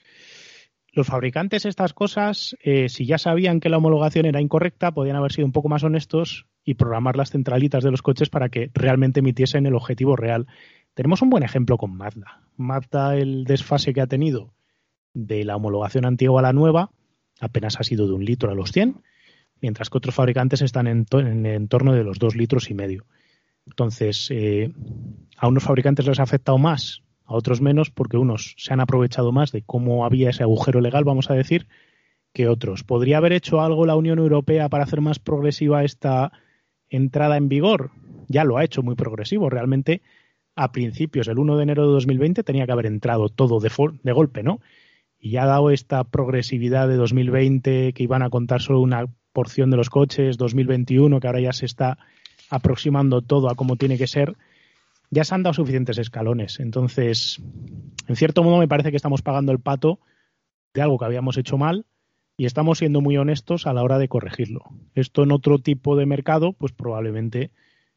los fabricantes estas cosas, eh, si ya sabían que la homologación era incorrecta, podían haber sido un poco más honestos y programar las centralitas de los coches para que realmente emitiesen el objetivo real. Tenemos un buen ejemplo con Mazda. Mazda, el desfase que ha tenido de la homologación antigua a la nueva, apenas ha sido de un litro a los 100, mientras que otros fabricantes están en, en, torno de los dos litros y medio. Entonces, eh, a unos fabricantes les ha afectado más, a otros menos, porque unos se han aprovechado más de cómo había ese agujero legal, vamos a decir, que otros. ¿Podría haber hecho algo la Unión Europea para hacer más progresiva esta entrada en vigor? Ya lo ha hecho muy progresivo. Realmente a principios, el 1 de enero de 2020, tenía que haber entrado todo de, de golpe, ¿no? Y ya ha dado esta progresividad de 2020, que iban a contar solo una porción de los coches, 2021, que ahora ya se está aproximando todo a cómo tiene que ser, ya se han dado suficientes escalones. Entonces, en cierto modo me parece que estamos pagando el pato de algo que habíamos hecho mal y estamos siendo muy honestos a la hora de corregirlo. Esto en otro tipo de mercado, pues probablemente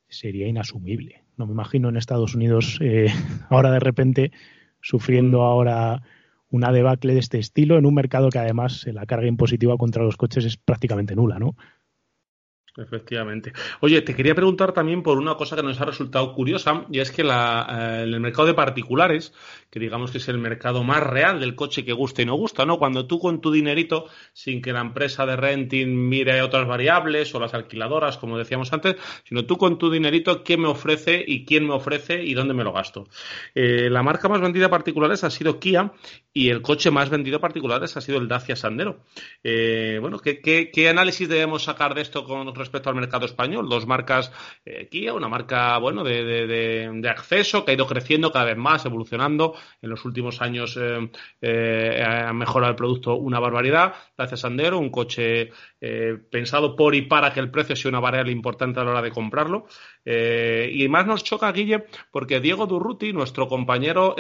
sería inasumible. No me imagino en Estados Unidos eh, ahora de repente sufriendo ahora una debacle de este estilo en un mercado que además la carga impositiva contra los coches es prácticamente nula, ¿no? Efectivamente. Oye, te quería preguntar también por una cosa que nos ha resultado curiosa, y es que la, eh, en el mercado de particulares, que digamos que es el mercado más real del coche que gusta y no gusta, ¿no? Cuando tú con tu dinerito, sin que la empresa de renting mire otras variables o las alquiladoras, como decíamos antes, sino tú con tu dinerito, ¿qué me ofrece y quién me ofrece y dónde me lo gasto? Eh, la marca más vendida particulares ha sido Kia y el coche más vendido particulares ha sido el Dacia Sandero. Eh, bueno, ¿qué, qué, análisis debemos sacar de esto con respecto al mercado español? Dos marcas eh, Kia, una marca, bueno, de, de, acceso que ha ido creciendo cada vez más, evolucionando. En los últimos años eh, ha mejorado el producto una barbaridad. Dacia Sandero, un coche pensado por y para que el precio sea una variable importante a la hora de comprarlo. y más nos choca, Guille, porque Diego Durruti, nuestro compañero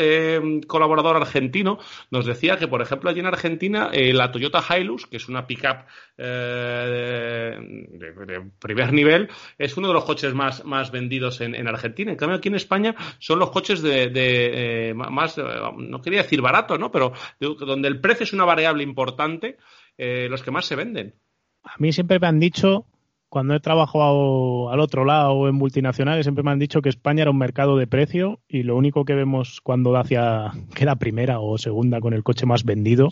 colaborador argentino, nos decía que, por ejemplo, allí en Argentina, eh, la Toyota Hilux, que es una pickup eh, de, primer nivel, es uno de los coches más, más vendidos en, Argentina. En cambio, aquí en España son los coches de, eh, más, no quería decir barato, ¿no? Pero donde el precio es una variable importante, los que más se venden. A mí siempre me han dicho cuando he trabajado al otro lado en multinacionales, siempre me han dicho que España era un mercado de precio y lo único que vemos cuando hacia queda primera o segunda con el coche más vendido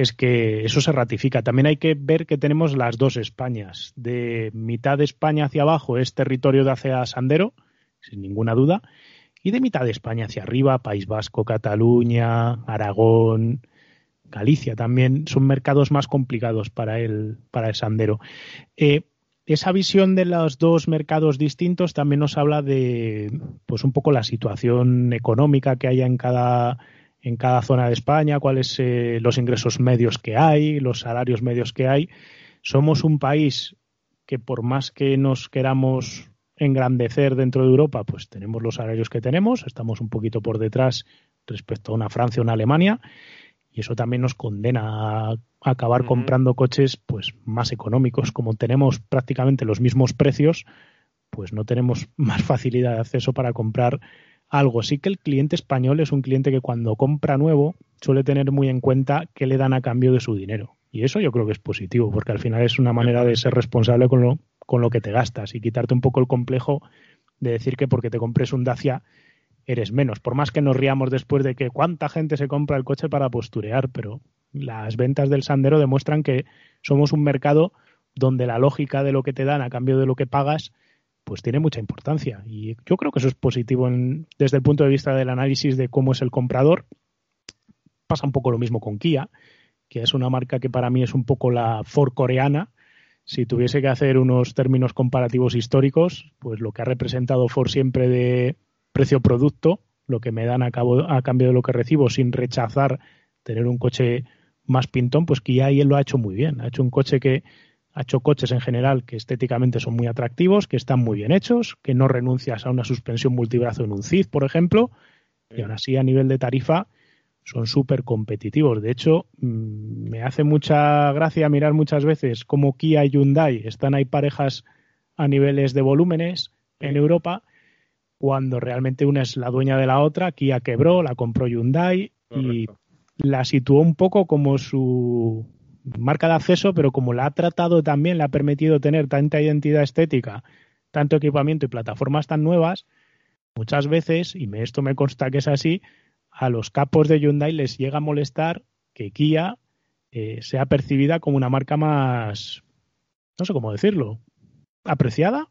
es que eso se ratifica. También hay que ver que tenemos las dos Españas. De mitad de España hacia abajo es territorio de hacia Sandero, sin ninguna duda, y de mitad de España hacia arriba, País Vasco, Cataluña, Aragón, Galicia también son mercados más complicados para el, para el Sandero. Eh, esa visión de los dos mercados distintos también nos habla de pues un poco la situación económica que haya en cada en cada zona de España, cuáles eh, los ingresos medios que hay, los salarios medios que hay. Somos un país que por más que nos queramos engrandecer dentro de Europa, pues tenemos los salarios que tenemos, estamos un poquito por detrás respecto a una Francia o una Alemania y eso también nos condena a acabar comprando coches pues más económicos como tenemos prácticamente los mismos precios pues no tenemos más facilidad de acceso para comprar algo sí que el cliente español es un cliente que cuando compra nuevo suele tener muy en cuenta qué le dan a cambio de su dinero y eso yo creo que es positivo porque al final es una manera de ser responsable con lo con lo que te gastas y quitarte un poco el complejo de decir que porque te compres un Dacia eres menos. Por más que nos riamos después de que cuánta gente se compra el coche para posturear, pero las ventas del Sandero demuestran que somos un mercado donde la lógica de lo que te dan a cambio de lo que pagas pues tiene mucha importancia y yo creo que eso es positivo desde el punto de vista del análisis de cómo es el comprador. Pasa un poco lo mismo con Kia, que es una marca que para mí es un poco la Ford coreana. Si tuviese que hacer unos términos comparativos históricos, pues lo que ha representado Ford siempre de precio-producto, lo que me dan a, cabo, a cambio de lo que recibo, sin rechazar tener un coche más pintón, pues ya ahí él lo ha hecho muy bien. Ha hecho un coche que ha hecho coches en general que estéticamente son muy atractivos, que están muy bien hechos, que no renuncias a una suspensión multibrazo en un CID, por ejemplo, y aún así a nivel de tarifa son súper competitivos. De hecho, mm, me hace mucha gracia mirar muchas veces cómo Kia y Hyundai están ahí parejas a niveles de volúmenes en Europa cuando realmente una es la dueña de la otra, Kia quebró, la compró Hyundai y la situó un poco como su marca de acceso, pero como la ha tratado también, le ha permitido tener tanta identidad estética, tanto equipamiento y plataformas tan nuevas, muchas veces, y esto me consta que es así, a los capos de Hyundai les llega a molestar que Kia eh, sea percibida como una marca más, no sé cómo decirlo, apreciada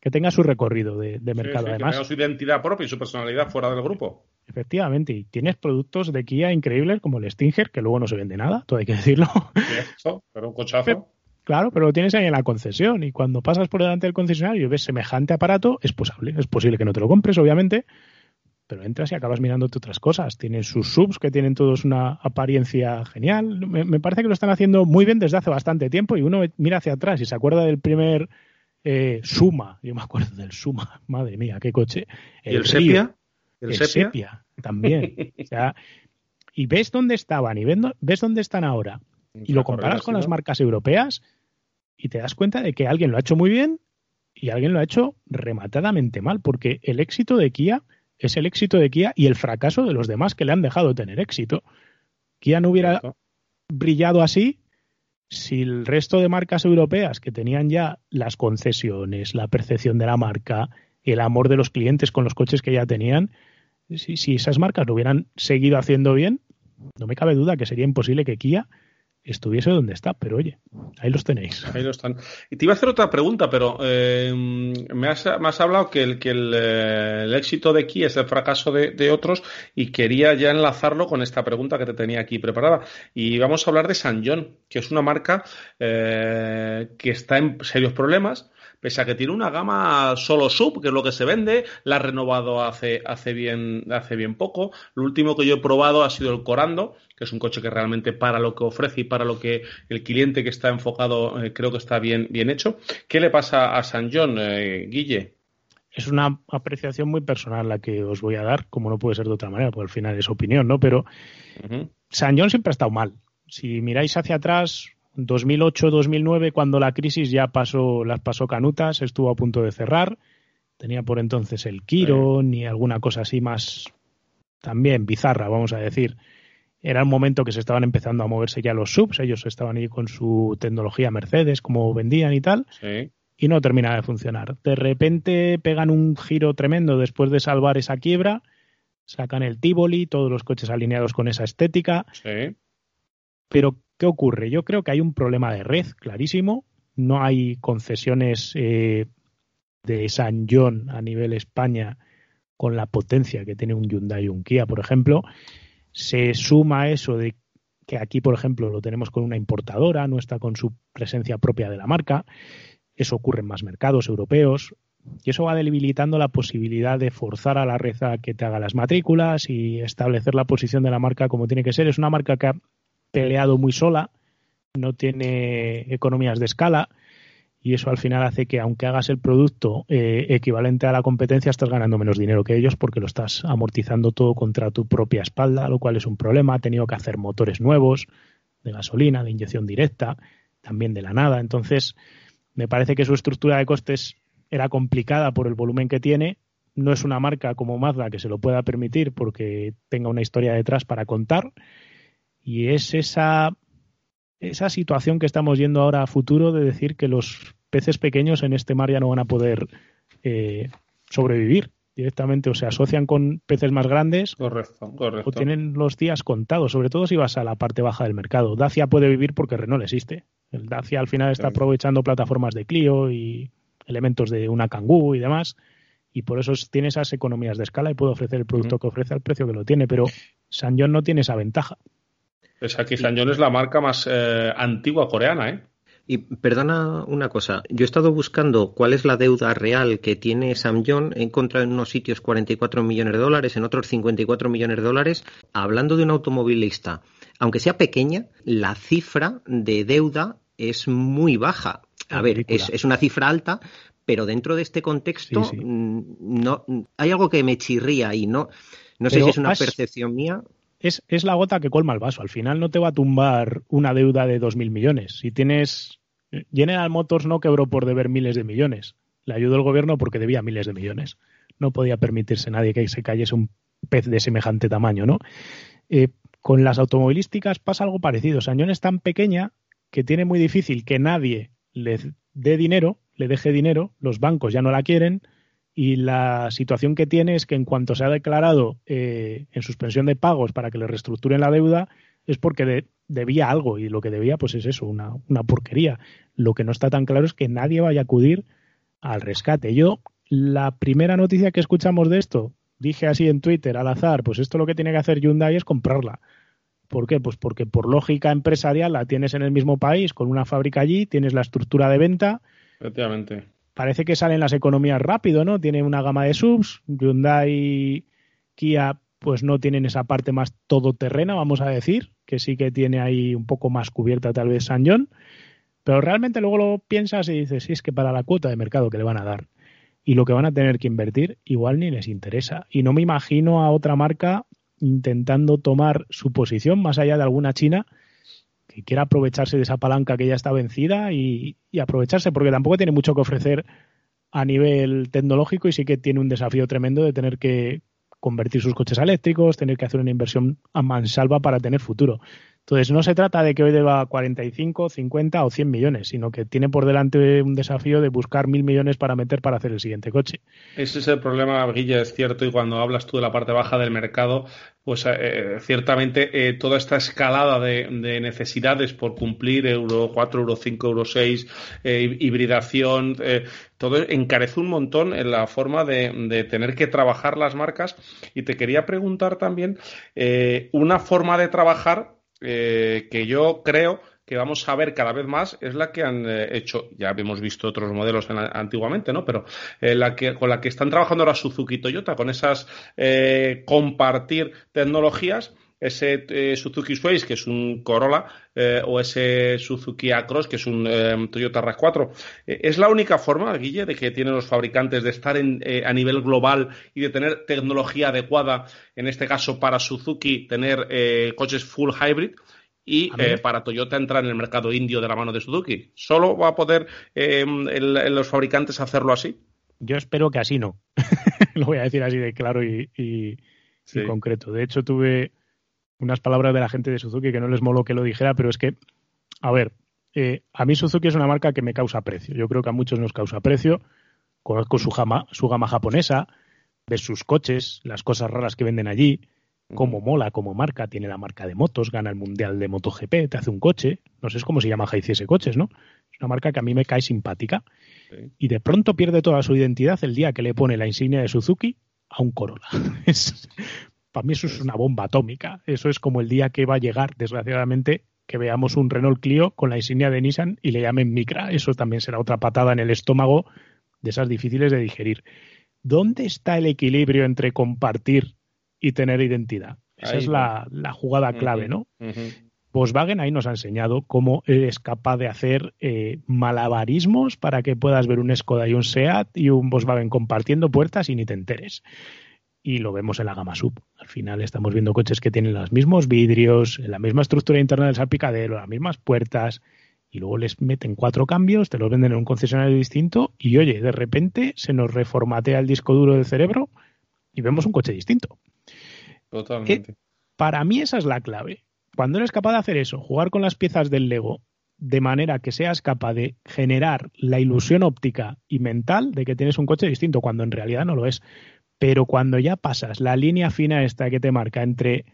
que tenga su recorrido de, mercado además. Que tenga su identidad propia y su personalidad fuera del grupo. Efectivamente, y tienes productos de Kia increíbles como el Stinger, que luego no se vende nada, todo hay que decirlo. Eso, pero un cochazo. claro, pero lo tienes ahí en la concesión y cuando pasas por delante del concesionario y ves semejante aparato, es posible, es posible que no te lo compres, obviamente, pero entras y acabas mirándote otras cosas. Tienen sus subs que tienen todos una apariencia genial. Me, me, parece que lo están haciendo muy bien desde hace bastante tiempo y uno mira hacia atrás y se acuerda del primer eh, Suma, yo me acuerdo del Suma, madre mía, qué coche. El ¿Y el Sepia? El, sepia? también. y ves dónde estaban y ves dónde están ahora. Y lo comparas con las marcas europeas y te das cuenta de que alguien lo ha hecho muy bien y alguien lo ha hecho rematadamente mal, porque el éxito de Kia es el éxito de Kia y el fracaso de los demás que le han dejado tener éxito. Kia no hubiera brillado así si el resto de marcas europeas que tenían ya las concesiones, la percepción de la marca, el amor de los clientes con los coches que ya tenían, si, si esas marcas lo hubieran seguido haciendo bien, no me cabe duda que sería imposible que Kia estuviese donde está, pero oye, ahí los tenéis. Ahí lo están. Y te iba a hacer otra pregunta, pero eh, me, has, hablado que, eh, el, éxito de Kia es el fracaso de, otros y quería ya enlazarlo con esta pregunta que te tenía aquí preparada. Y vamos a hablar de San John, que es una marca eh, que está en serios problemas pese a que tiene una gama solo sub, que es lo que se vende, la ha renovado hace, hace, bien, hace bien poco. Lo último que yo he probado ha sido el Corando, que es un coche que realmente para lo que ofrece y para lo que el cliente que está enfocado eh, creo que está bien, bien hecho. ¿Qué le pasa a San John, eh, Guille? es una apreciación muy personal la que os voy a dar, como no puede ser de otra manera, porque al final es opinión, ¿no? Pero San John siempre ha estado mal. Si miráis hacia atrás, 2008-2009, cuando la crisis ya pasó, las pasó canutas, estuvo a punto de cerrar. Tenía por entonces el Kiro, ni alguna cosa así más también bizarra, vamos a decir. Era un momento que se estaban empezando a moverse ya los subs, ellos estaban ahí con su tecnología Mercedes, como vendían y tal, y no terminaba de funcionar. De repente pegan un giro tremendo después de salvar esa quiebra, sacan el Tivoli, todos los coches alineados con esa estética. Pero ¿Qué ocurre? Yo creo que hay un problema de red clarísimo. No hay concesiones eh, de San John a nivel España con la potencia que tiene un Hyundai y un Kia, por ejemplo. Se suma eso de que aquí, por ejemplo, lo tenemos con una importadora, no está con su presencia propia de la marca. Eso ocurre en más mercados europeos. Y eso va debilitando la posibilidad de forzar a la red a que te haga las matrículas y establecer la posición de la marca como tiene que ser. Es una marca que peleado muy sola, no tiene economías de escala y eso al final hace que aunque hagas el producto eh, equivalente a la competencia, estás ganando menos dinero que ellos porque lo estás amortizando todo contra tu propia espalda, lo cual es un problema. Ha tenido que hacer motores nuevos de gasolina, de inyección directa, también de la nada. Entonces, me parece que su estructura de costes era complicada por el volumen que tiene. No es una marca como Mazda que se lo pueda permitir porque tenga una historia detrás para contar y es esa, esa situación que estamos yendo ahora a futuro de decir que los peces pequeños en este mar ya no van a poder eh, sobrevivir directamente o se asocian con peces más grandes correcto, correcto. o tienen los días contados, sobre todo si vas a la parte baja del mercado. Dacia puede vivir porque Renault existe. El Dacia al final está aprovechando plataformas de Clio y elementos de una Kangoo y demás y por eso tiene esas economías de escala y puede ofrecer el producto que ofrece al precio que lo tiene, pero San John no tiene esa ventaja. Es aquí Sanyon es la marca más eh, antigua coreana, ¿eh? Y perdona una cosa, yo he estado buscando cuál es la deuda real que tiene Samyong, he encontrado en unos sitios 44 millones de dólares, en otros 54 millones de dólares. Hablando de un automovilista, aunque sea pequeña, la cifra de deuda es muy baja. A ver, es, una cifra alta, pero dentro de este contexto mm, no hay algo que me chirría y no no sé si es una percepción mía es, es, la gota que colma el vaso. Al final no te va a tumbar una deuda de 2.000 millones. Si tienes. General Motors no quebró por deber miles de millones. Le ayudó el gobierno porque debía miles de millones. No podía permitirse nadie que se cayese un pez de semejante tamaño, ¿no? Eh, con las automovilísticas pasa algo parecido. Sañón es tan pequeña que tiene muy difícil que nadie le dé dinero, le deje dinero, los bancos ya no la quieren, y la situación que tiene es que en cuanto se ha declarado eh, en suspensión de pagos para que le reestructuren la deuda es porque debía algo y lo que debía pues es eso, una, una porquería. Lo que no está tan claro es que nadie vaya a acudir al rescate. Yo, la primera noticia que escuchamos de esto, dije así en Twitter al azar, pues esto lo que tiene que hacer Hyundai es comprarla. ¿Por qué? Pues porque por lógica empresarial la tienes en el mismo país, con una fábrica allí, tienes la estructura de venta. Efectivamente parece que salen las economías rápido, ¿no? Tiene una gama de subs, Hyundai, Kia, pues no tienen esa parte más todoterrena, vamos a decir, que sí que tiene ahí un poco más cubierta tal vez San John, pero realmente luego lo piensas y dices, sí, es que para la cuota de mercado que le van a dar y lo que van a tener que invertir, igual ni les interesa. Y no me imagino a otra marca intentando tomar su posición más allá de alguna China que quiera aprovecharse de esa palanca que ya está vencida y, aprovecharse, porque tampoco tiene mucho que ofrecer a nivel tecnológico y sí que tiene un desafío tremendo de tener que convertir sus coches eléctricos, tener que hacer una inversión a mansalva para tener futuro. Entonces, no se trata de que hoy deba 45, 50 o 100 millones, sino que tiene por delante un desafío de buscar mil millones para meter para hacer el siguiente coche. Ese es el problema, Guille, es cierto, y cuando hablas tú de la parte baja del mercado, pues eh, ciertamente eh, toda esta escalada de, necesidades por cumplir Euro 4, Euro 5, Euro 6, eh, hibridación, todo encarece un montón en la forma de, de, tener que trabajar las marcas. Y te quería preguntar también una forma de trabajar eh, que yo creo que vamos a ver cada vez más es la que han eh, hecho, ya hemos visto otros modelos antiguamente, ¿no? Pero eh, la que, con la que están trabajando ahora Suzuki Toyota, con esas compartir tecnologías, ese Suzuki Sways, que es un Corolla, o ese Suzuki Across, que es un Toyota RAV4. ¿Es la única forma, Guille, de que tienen los fabricantes de estar en, a nivel global y de tener tecnología adecuada, en este caso para Suzuki, tener coches full hybrid? Y eh, para Toyota entrar en el mercado indio de la mano de Suzuki. ¿Solo va a poder em, los fabricantes hacerlo así? Yo espero que así no. Lo voy a decir así de claro y, concreto. De hecho, tuve unas palabras de la gente de Suzuki que no les moló que lo dijera, pero es que, a ver, eh, a mí Suzuki es una marca que me causa precio. Yo creo que a muchos nos causa precio. Conozco su gama, su gama japonesa, ves sus coches, las cosas raras que venden allí como mola como marca, tiene la marca de motos, gana el mundial de MotoGP, te hace un coche, no sé cómo se llama ese Coches, ¿no? Es una marca que a mí me cae simpática. Y de pronto pierde toda su identidad el día que le pone la insignia de Suzuki a un Corolla. para mí eso es una bomba atómica. Eso es como el día que va a llegar, desgraciadamente, que veamos un Renault Clio con la insignia de Nissan y le llamen Micra. Eso también será otra patada en el estómago de esas difíciles de digerir. ¿Dónde está el equilibrio entre compartir y tener identidad. Esa es la, jugada clave, ¿no? Volkswagen ahí nos ha enseñado cómo es capaz de hacer eh, malabarismos para que puedas ver un Skoda y un Seat y un Volkswagen compartiendo puertas y ni te enteres. Y lo vemos en la gama sub. Al final estamos viendo coches que tienen los mismos vidrios, la misma estructura interna del salpicadero, las mismas puertas, y luego les meten cuatro cambios, te los venden en un concesionario distinto y oye, de repente se nos reformatea el disco duro del cerebro y vemos un coche distinto. Totalmente. para mí esa es la clave. Cuando eres capaz de hacer eso, jugar con las piezas del Lego de manera que seas capaz de generar la ilusión óptica y mental de que tienes un coche distinto, cuando en realidad no lo es. Pero cuando ya pasas la línea fina esta que te marca entre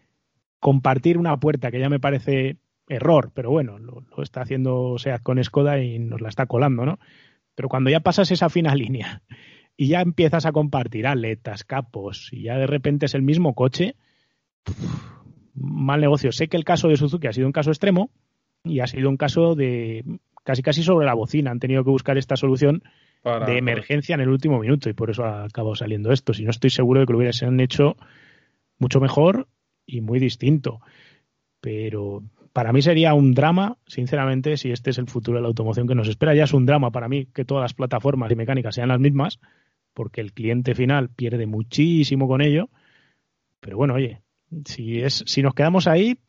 compartir una puerta, que ya me parece error, pero bueno, lo, está haciendo SEAT con Skoda y nos la está colando, ¿no? Pero cuando ya pasas esa fina línea y ya empiezas a compartir aletas, capos, y ya de repente es el mismo coche, mal negocio. Sé que el caso de Suzuki ha sido un caso extremo y ha sido un caso de casi casi sobre la bocina. Han tenido que buscar esta solución de emergencia en el último minuto y por eso ha acabado saliendo esto. Si no estoy seguro de que lo hubiesen hecho mucho mejor y muy distinto. Pero para mí sería un drama, sinceramente, si este es el futuro de la automoción que nos espera. Ya es un drama para mí que todas las plataformas y mecánicas sean las mismas, porque el cliente final pierde muchísimo con ello. Pero bueno, oye, si es si nos quedamos ahí,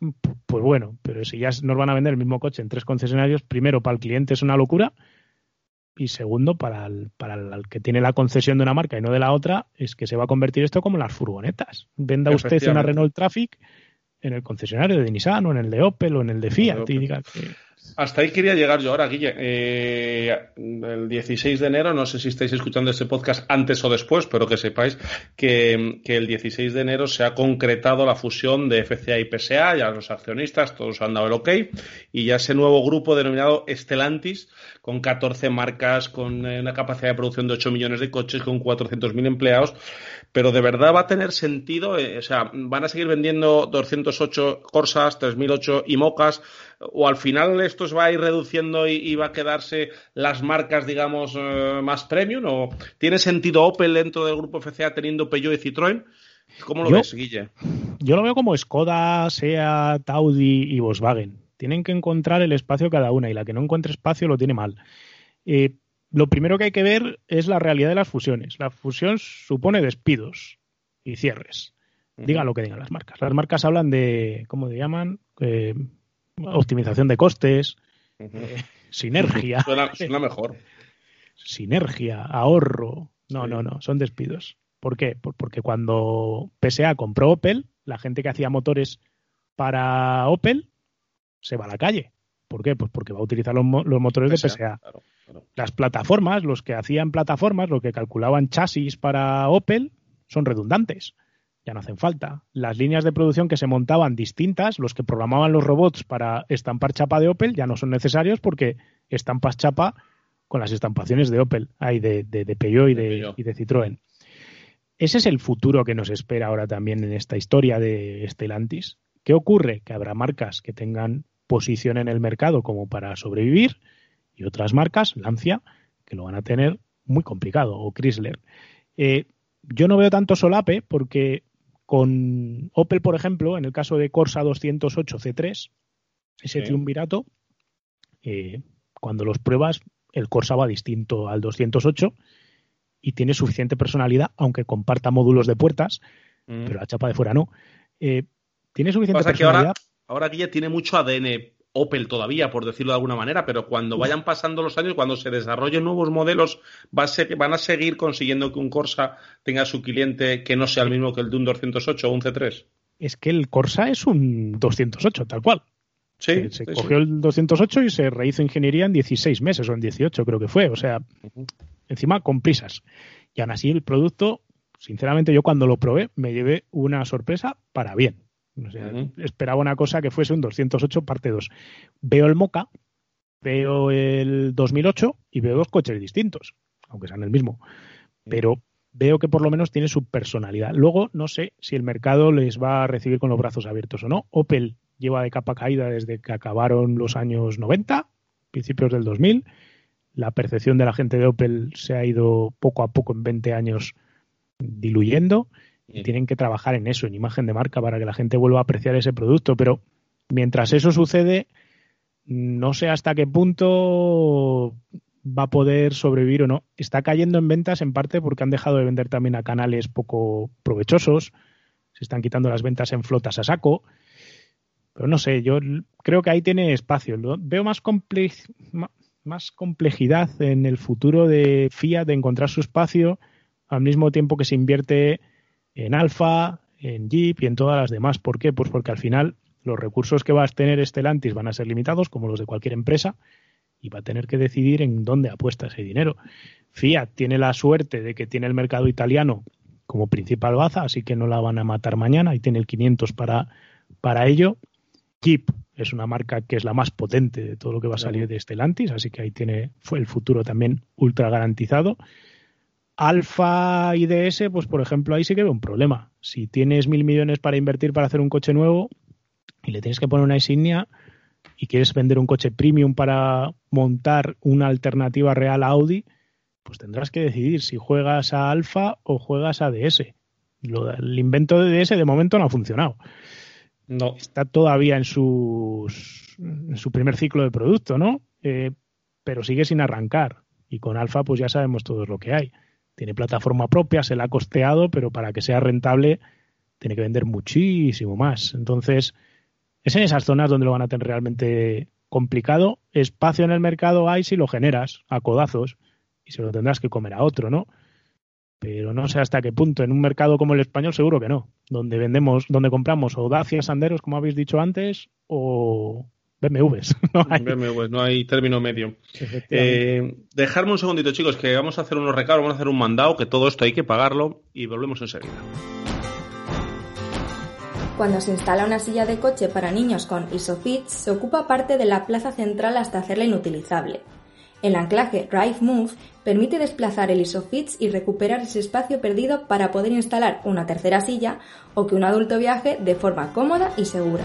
pues bueno, pero si ya nos van a vender el mismo coche en tres concesionarios, primero para el cliente es una locura y segundo para el, para el que tiene la concesión de una marca y no de la otra, es que se va a convertir esto como las furgonetas. Venda usted una Renault Traffic en el concesionario de Nissan o en el de Opel o en el de Fiat y diga que hasta ahí quería llegar yo ahora, Guille. Eh, el 16 de enero, no sé si estáis escuchando este podcast antes o después, pero que sepáis que, el 16 de enero se ha concretado la fusión de FCA y PSA, ya los accionistas, todos han dado el ok, y ya ese nuevo grupo denominado Estelantis, con 14 marcas, con eh, una capacidad de producción de 8 millones de coches, con 400.000 empleados, pero de verdad va a tener sentido, eh, o sea, van a seguir vendiendo 208 Corsas, 3008 IMOCAS, o al final esto se va a ir reduciendo y, va a quedarse las marcas, digamos, eh, más premium? ¿O tiene sentido Opel dentro del grupo FCA teniendo Peugeot y Citroën? ¿Cómo lo ves, Guille? Yo lo veo como Skoda, Seat, Audi y Volkswagen. Tienen que encontrar el espacio cada una y la que no encuentre espacio lo tiene mal. Eh, lo primero que hay que ver es la realidad de las fusiones. La fusión supone despidos y cierres. Digan lo que digan las marcas. Las marcas hablan de, ¿cómo se llaman? Eh, optimización de costes, eh, sinergia. Suena, mejor. Sinergia, ahorro. No, no, no, son despidos. ¿Por qué? Porque cuando PSA compró Opel, la gente que hacía motores para Opel se va a la calle. ¿Por qué? Pues porque va a utilizar los, motores de PSA. Las plataformas, los que hacían plataformas, los que calculaban chasis para Opel, son redundantes. Ya no hacen falta. Las líneas de producción que se montaban distintas, los que programaban los robots para estampar chapa de Opel, ya no son necesarios porque estampas chapa con las estampaciones de Opel, hay de, de, Peugeot y de, y de Citroën. Ese es el futuro que nos espera ahora también en esta historia de Stellantis. ¿Qué ocurre? Que habrá marcas que tengan posición en el mercado como para sobrevivir y otras marcas, Lancia, que lo van a tener muy complicado, o Chrysler. Eh, yo no veo tanto solape porque con Opel, por ejemplo, en el caso de Corsa 208 C3, ese triunvirato, eh, cuando los pruebas, el Corsa va distinto al 208 y tiene suficiente personalidad, aunque comparta módulos de puertas, mm. pero la chapa de fuera no. Eh, tiene suficiente personalidad. ahora, ahora tiene mucho ADN Opel todavía, por decirlo de alguna manera, pero cuando vayan pasando los años, cuando se desarrollen nuevos modelos, van a seguir consiguiendo que un Corsa tenga su cliente que no sea el mismo que el de un 208 o un C3. Es que el Corsa es un 208, tal cual. Sí, se, cogió el 208 y se rehizo ingeniería en 16 meses o en 18, creo que fue. O sea, encima con prisas. Y aún así el producto, sinceramente yo cuando lo probé me llevé una sorpresa para bien. Esperaba una cosa que fuese un 208 parte 2. Veo el Moca, veo el 2008 y veo dos coches distintos, aunque sean el mismo. Pero veo que por lo menos tiene su personalidad. Luego, no sé si el mercado les va a recibir con los brazos abiertos o no. Opel lleva de capa caída desde que acabaron los años 90, principios del 2000. La percepción de la gente de Opel se ha ido poco a poco en 20 años diluyendo tienen que trabajar en eso, en imagen de marca, para que la gente vuelva a apreciar ese producto. Pero mientras eso sucede, no sé hasta qué punto va a poder sobrevivir o no. Está cayendo en ventas en parte porque han dejado de vender también a canales poco provechosos, se están quitando las ventas en flotas a saco. Pero no sé, yo creo que ahí tiene espacio. Veo más, más complejidad en el futuro de Fiat de encontrar su espacio al mismo tiempo que se invierte en Alfa, en Jeep y en todas las demás. ¿Por qué? Pues porque al final los recursos que va a tener Stellantis van a ser limitados, como los de cualquier empresa, y va a tener que decidir en dónde apuesta ese dinero. Fiat tiene la suerte de que tiene el mercado italiano como principal baza, así que no la van a matar mañana y tiene el 500 para, para ello. Jeep es una marca que es la más potente de todo lo que va a salir de Stellantis, así que ahí tiene fue el futuro también ultra garantizado. Alfa y DS, pues por ejemplo, ahí sí que veo un problema. Si tienes mil millones para invertir para hacer un coche nuevo y le tienes que poner una insignia y quieres vender un coche premium para montar una alternativa real a Audi, pues tendrás que decidir si juegas a Alfa o juegas a DS. el invento de DS de momento no ha funcionado. No. Está todavía en, sus, en su primer ciclo de producto, ¿no? Eh, pero sigue sin arrancar. Y con Alfa, pues ya sabemos todo lo que hay tiene plataforma propia, se la ha costeado, pero para que sea rentable tiene que vender muchísimo más. Entonces, es en esas zonas donde lo van a tener realmente complicado. Espacio en el mercado hay si lo generas a codazos y se lo tendrás que comer a otro, ¿no? Pero no sé hasta qué punto. En un mercado como el español seguro que no. Donde vendemos, donde compramos o Dacia, Sanderos, como habéis dicho antes, o, BMWs. No hay, BMWs, no hay término medio. Eh, dejarme un segundito, chicos, que vamos a hacer unos recados, vamos a hacer un mandado, que todo esto hay que pagarlo y volvemos enseguida. Cuando se instala una silla de coche para niños con Isofix, se ocupa parte de la plaza central hasta hacerla inutilizable. El anclaje Drive Move permite desplazar el Isofix y recuperar ese espacio perdido para poder instalar una tercera silla o que un adulto viaje de forma cómoda y segura.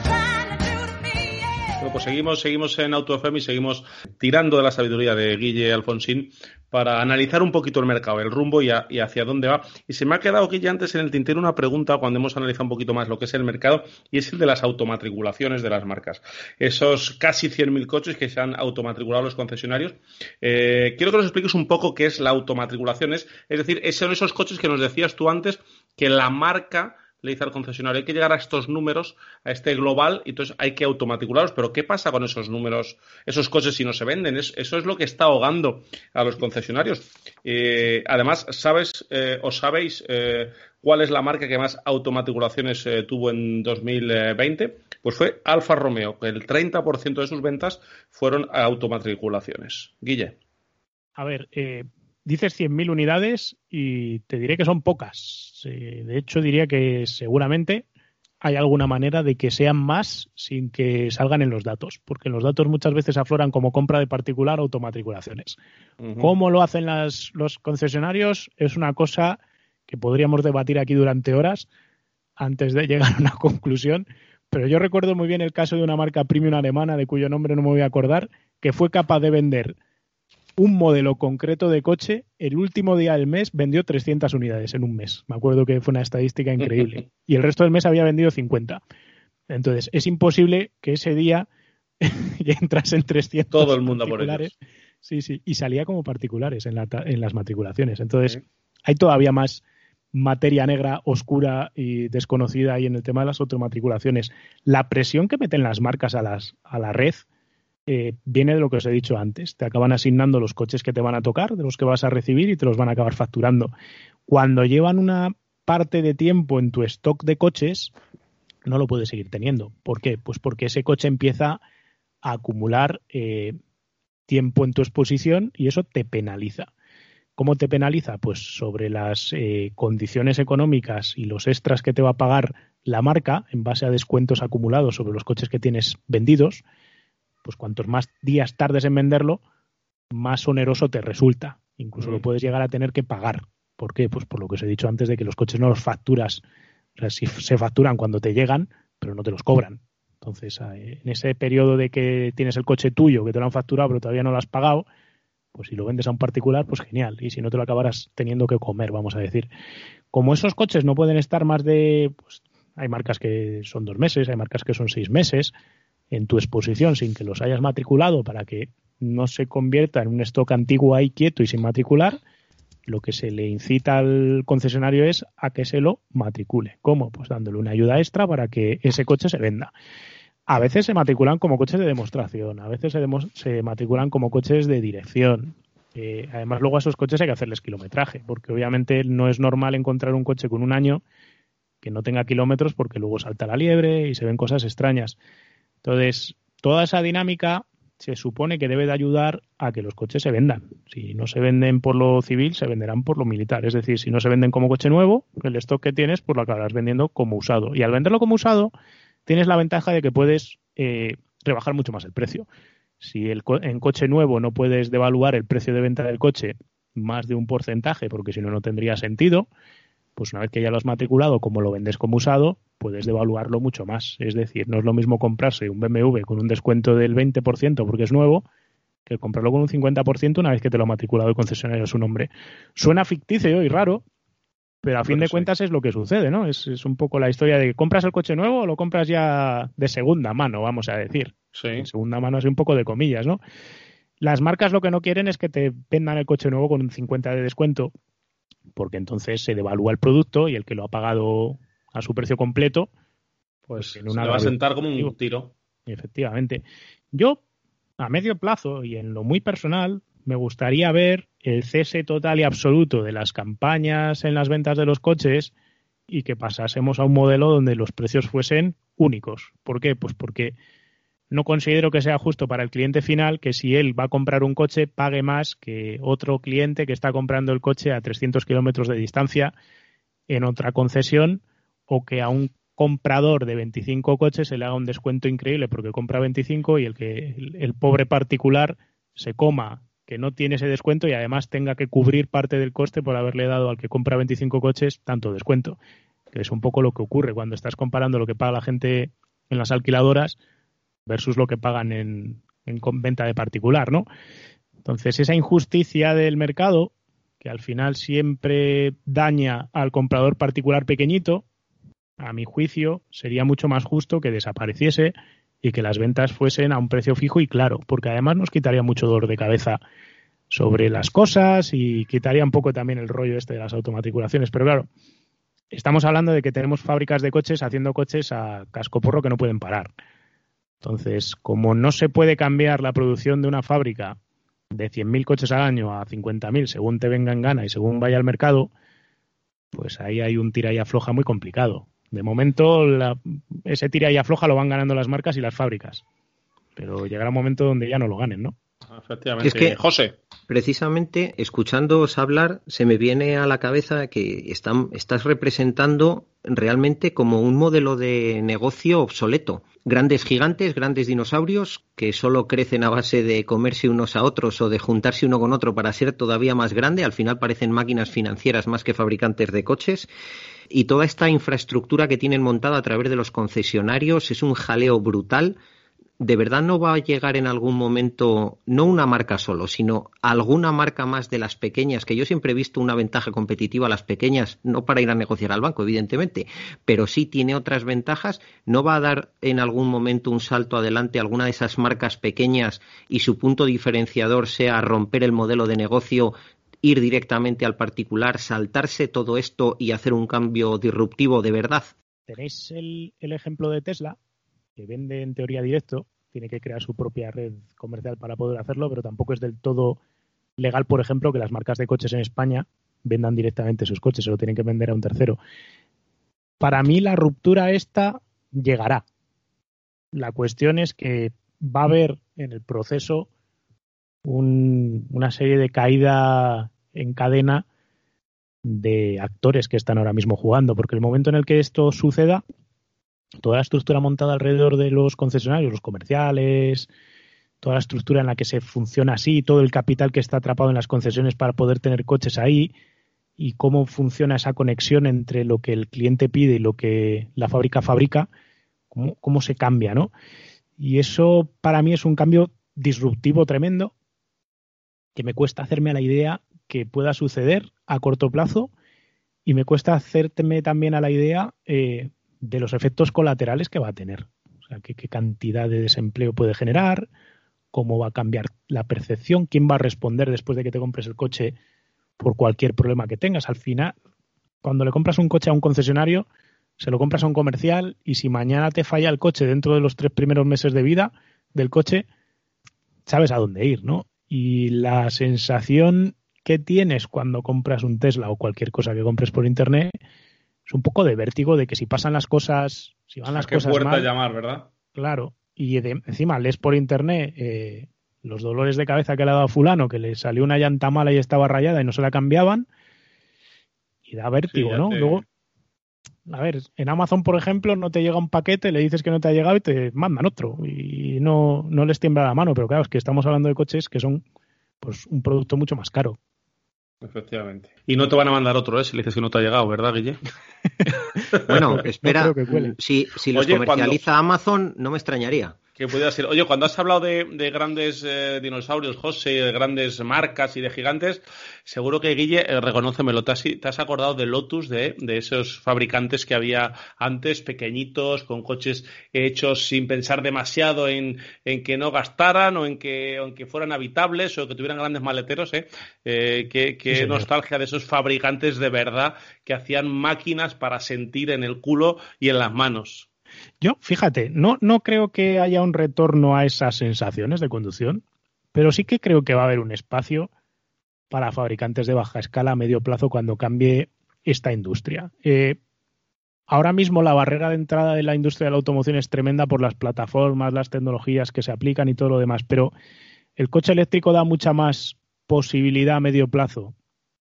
Pues seguimos, seguimos en AutoFM y seguimos tirando de la sabiduría de Guille Alfonsín para analizar un poquito el mercado, el rumbo y, hacia dónde va. Y se me ha quedado, Guille, antes en el tintero una pregunta cuando hemos analizado un poquito más lo que es el mercado y es el de las automatriculaciones de las marcas. Esos casi 100.000 coches que se han automatriculado los concesionarios. Eh, quiero que nos expliques un poco qué es la automatriculación. Es, es decir, son esos coches que nos decías tú antes que la marca le dice al concesionario, hay que llegar a estos números, a este global, y entonces hay que automatricularlos. Pero ¿qué pasa con esos números, esos coches si no se venden? eso es lo que está ahogando a los concesionarios. Eh, además, ¿sabes eh, o sabéis eh, cuál es la marca que más automatriculaciones tuvo en 2020? Pues fue Alfa Romeo, que el 30% de sus ventas fueron automatriculaciones. Guille. A ver, dices 100.000 unidades y te diré que son pocas. de hecho, diría que seguramente hay alguna manera de que sean más sin que salgan en los datos, porque los datos muchas veces afloran como compra de particular o automatriculaciones. ¿Cómo lo hacen los concesionarios? Es una cosa que podríamos debatir aquí durante horas antes de llegar a una conclusión, pero yo recuerdo muy bien el caso de una marca premium alemana, de cuyo nombre no me voy a acordar, que fue capaz de vender un modelo concreto de coche, el último día del mes vendió 300 unidades en un mes. Me acuerdo que fue una estadística increíble. Y el resto del mes había vendido 50. Entonces, es imposible que ese día entras en 300 Todo el mundo por ellos. Sí, sí, y salía como particulares en, las matriculaciones. Entonces, hay todavía más materia negra, oscura y desconocida ahí en el tema de las automatriculaciones. La presión que meten las marcas a, las, a la red eh, viene de lo que os he dicho antes. Te acaban asignando los coches que te van a tocar, de los que vas a recibir y te los van a acabar facturando. Cuando llevan una parte de tiempo en tu stock de coches, no lo puedes seguir teniendo. ¿Por qué? Pues porque ese coche empieza a acumular eh, tiempo en tu exposición y eso te penaliza. ¿Cómo te penaliza? Pues sobre las eh, condiciones económicas y los extras que te va a pagar la marca en base a descuentos acumulados sobre los coches que tienes vendidos pues cuantos más días tardes en venderlo, más oneroso te resulta. Incluso lo mm. puedes llegar a tener que pagar. ¿Por qué? Pues por lo que os he dicho antes de que los coches no los facturas. se facturan cuando te llegan, pero no te los cobran. Entonces, en ese periodo de que tienes el coche tuyo, que te lo han facturado, pero todavía no lo has pagado, pues si lo vendes a un particular, pues genial. Y si no te lo acabarás teniendo que comer, vamos a decir. Como esos coches no pueden estar más de. Pues, hay marcas que son dos meses, hay marcas que son seis meses en tu exposición sin que los hayas matriculado para que no se convierta en un stock antiguo ahí quieto y sin matricular, lo que se le incita al concesionario es a que se lo matricule. ¿Cómo? Pues dándole una ayuda extra para que ese coche se venda. A veces se matriculan como coches de demostración, a veces se, se matriculan como coches de dirección. Eh, además, luego a esos coches hay que hacerles kilometraje, porque obviamente no es normal encontrar un coche con un año que no tenga kilómetros porque luego salta la liebre y se ven cosas extrañas. Entonces, toda esa dinámica se supone que debe de ayudar a que los coches se vendan. Si no se venden por lo civil, se venderán por lo militar. Es decir, si no se venden como coche nuevo, el stock que tienes, pues lo acabarás vendiendo como usado. Y al venderlo como usado, tienes la ventaja de que puedes eh, rebajar mucho más el precio. Si el en coche nuevo no puedes devaluar el precio de venta del coche más de un porcentaje, porque si no, no tendría sentido, pues una vez que ya lo has matriculado, como lo vendes como usado, puedes devaluarlo mucho más. Es decir, no es lo mismo comprarse un BMW con un descuento del 20% porque es nuevo que comprarlo con un 50% una vez que te lo ha matriculado el concesionario a su nombre. Suena ficticio y raro, pero a fin de cuentas es lo que sucede, ¿no? Es, un poco la historia de que compras el coche nuevo o lo compras ya de segunda mano, vamos a decir. Sí. segunda mano es un poco de comillas, ¿no? Las marcas lo que no quieren es que te vendan el coche nuevo con un 50 de descuento porque entonces se devalúa el producto y el que lo ha pagado a su precio completo, pues en una va a sentar como un tiro. Efectivamente. Yo, a medio plazo y en lo muy personal, me gustaría ver el cese total y absoluto de las campañas en las ventas de los coches y que pasásemos a un modelo donde los precios fuesen únicos. ¿Por qué? Pues porque no considero que sea justo para el cliente final que si él va a comprar un coche pague más que otro cliente que está comprando el coche a 300 kilómetros de distancia en otra concesión o que a un comprador de 25 coches se le haga un descuento increíble porque compra 25 y el que el, pobre particular se coma que no tiene ese descuento y además tenga que cubrir parte del coste por haberle dado al que compra 25 coches tanto descuento, que es un poco lo que ocurre cuando estás comparando lo que paga la gente en las alquiladoras versus lo que pagan en, en venta de particular, ¿no? Entonces, esa injusticia del mercado, que al final siempre daña al comprador particular pequeñito, a mi juicio, sería mucho más justo que desapareciese y que las ventas fuesen a un precio fijo y claro, porque además nos quitaría mucho dolor de cabeza sobre las cosas y quitaría un poco también el rollo este de las automatriculaciones. Pero claro, estamos hablando de que tenemos fábricas de coches haciendo coches a cascoporro que no pueden parar. Entonces, como no se puede cambiar la producción de una fábrica de 100.000 coches al año a 50.000 según te venga en gana y según vaya al mercado, pues ahí hay un tira y afloja muy complicado. De momento, ese tira y afloja lo van ganando las marcas y las fábricas. Pero llegará un momento donde ya no lo ganen, ¿no? Efectivamente. Es que, José. Precisamente, escuchándoos hablar, se me viene a la cabeza que están, estás representando realmente como un modelo de negocio obsoleto. Grandes gigantes, grandes dinosaurios que solo crecen a base de comerse unos a otros o de juntarse uno con otro para ser todavía más grande. Al final parecen máquinas financieras más que fabricantes de coches y toda esta infraestructura que tienen montada a través de los concesionarios es un jaleo brutal. ¿De verdad no va a llegar en algún momento, no una marca solo, sino alguna marca más de las pequeñas, que yo siempre he visto una ventaja competitiva a las pequeñas, no para ir a negociar al banco, evidentemente, pero sí tiene otras ventajas? ¿No va a dar en algún momento un salto adelante alguna de esas marcas pequeñas y su punto diferenciador sea romper el modelo de negocio ir directamente al particular, saltarse todo esto y hacer un cambio disruptivo de verdad? Tenéis el, ejemplo de Tesla, vende en teoría directo, tiene que crear su propia red comercial para poder hacerlo, pero tampoco es del todo legal, por ejemplo, que las marcas de coches en España vendan directamente sus coches, se lo tienen que vender a un tercero. Para mí la ruptura esta llegará. La cuestión es que va a haber en el proceso una serie de caída en cadena de actores que están ahora mismo jugando, porque el momento en el que esto suceda, toda la estructura montada alrededor de los concesionarios, los comerciales, toda la estructura en la que se funciona así, todo el capital que está atrapado en las concesiones para poder tener coches ahí y cómo funciona esa conexión entre lo que el cliente pide y lo que la fábrica fabrica, cómo, se cambia, ¿no? Y eso para mí es un cambio disruptivo tremendo que me cuesta hacerme a la idea que pueda suceder a corto plazo y me cuesta hacerme también a la idea eh, de los efectos colaterales que va a tener. O sea, qué, cantidad de desempleo puede generar, cómo va a cambiar la percepción, quién va a responder después de que te compres el coche por cualquier problema que tengas. Al final, cuando le compras un coche a un concesionario, se lo compras a un comercial y si mañana te falla el coche dentro de los tres primeros meses de vida del coche, sabes a dónde ir, ¿no? y la sensación que tienes cuando compras un Tesla o cualquier cosa que compres por internet es un poco de vértigo de que si pasan las cosas, si van las cosas puerta mal, llamar, ¿verdad? Claro, y encima lees por internet eh, los dolores de cabeza que le ha dado a fulano, que le salió una llanta mala y estaba rayada y no se la cambiaban, y da vértigo, ¿no? Luego a ver, en Amazon, por ejemplo, no te llega un paquete, le dices que no te ha llegado y te mandan otro. Y no, no les tiembla la mano, pero claro, es que estamos hablando de coches que son pues un producto mucho más caro. Efectivamente. Y no te van a mandar otro, ¿eh? Si le dices que no te ha llegado, ¿verdad, Guille? bueno, espera. si, si los comercializa Amazon, no me extrañaría que pudiera ser. Oye, cuando has hablado de, grandes eh, dinosaurios, José, de grandes marcas y de gigantes, seguro que Guille, eh, reconócemelo, te has, te has, acordado de Lotus, de, esos fabricantes que había antes, pequeñitos, con coches hechos sin pensar demasiado en, que no gastaran o en que, fueran habitables o que tuvieran grandes maleteros. ¿eh? eh qué, nostalgia de esos fabricantes de verdad que hacían máquinas para sentir en el culo y en las manos. Yo, fíjate, no, no creo que haya un retorno a esas sensaciones de conducción, pero sí que creo que va a haber un espacio para fabricantes de baja escala a medio plazo cuando cambie esta industria. Eh, ahora mismo la barrera de entrada de la industria de la automoción es tremenda por las plataformas, las tecnologías que se aplican y todo lo demás, pero el coche eléctrico da mucha más posibilidad a medio plazo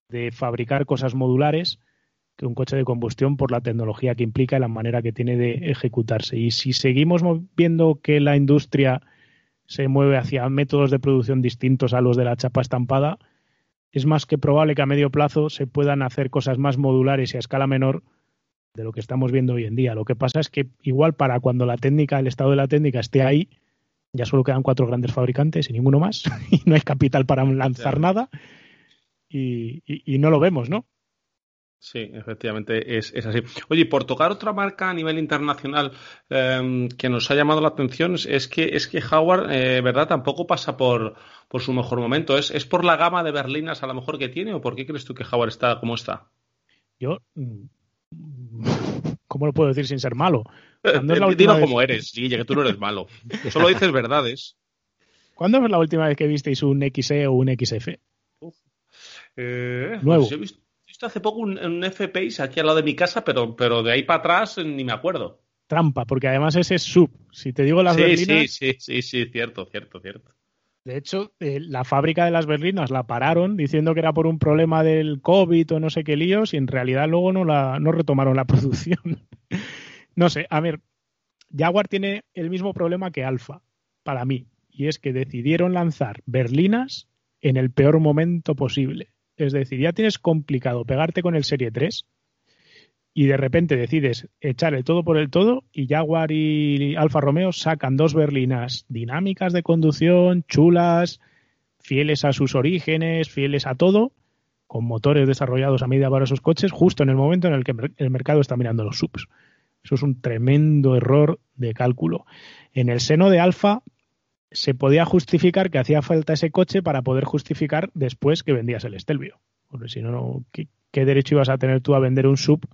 de fabricar cosas modulares que un coche de combustión por la tecnología que implica y la manera que tiene de ejecutarse. Y si seguimos viendo que la industria se mueve hacia métodos de producción distintos a los de la chapa estampada, es más que probable que a medio plazo se puedan hacer cosas más modulares y a escala menor de lo que estamos viendo hoy en día. Lo que pasa es que igual para cuando la técnica, el estado de la técnica esté ahí, Ya solo quedan cuatro grandes fabricantes y ninguno más. y no hay capital para lanzar nada. y, no lo vemos, ¿no? Sí, efectivamente es, así. Oye, por tocar otra marca a nivel internacional em, que nos ha llamado la atención es que es que Howard, eh, verdad, tampoco pasa por, por su mejor momento. ¿Es, ¿Es por la gama de berlinas a lo mejor que tiene o por qué crees tú que Howard está como está? Yo, mm, ¿cómo lo puedo decir sin ser malo? ¿Cuándo es la última vez... como eres, sí, que tú no eres malo. Solo dices verdades. ¿Cuándo es la última vez que visteis un XE o un XF? Eh, Nuevo. Pues he visto hace poco un, un F-Pace aquí al lado de mi casa, pero, pero de ahí para atrás ni me acuerdo. Trampa, porque además ese es sub. Si te digo las berlinas... Sí, sí, sí, sí, cierto, cierto, cierto. De hecho, eh, la fábrica de las berlinas la pararon diciendo que era por un problema del COVID o no sé qué líos y en realidad luego no, la, no retomaron la producción. no sé, a ver, Jaguar tiene el mismo problema que Alfa, para mí, y es que decidieron lanzar berlinas en el peor momento posible. Es decir, ya tienes complicado pegarte con el Serie 3 y de repente decides echar el todo por el todo y Jaguar y Alfa Romeo sacan dos berlinas dinámicas de conducción, chulas, fieles a sus orígenes, fieles a todo, con motores desarrollados a medida para esos coches, justo en el momento en el que el mercado está mirando los subs. Eso es un tremendo error de cálculo. En el seno de Alfa se podía justificar que hacía falta ese coche para poder justificar después que vendías el Stelvio. Porque si no, ¿qué, derecho ibas a tener tú a vender un sub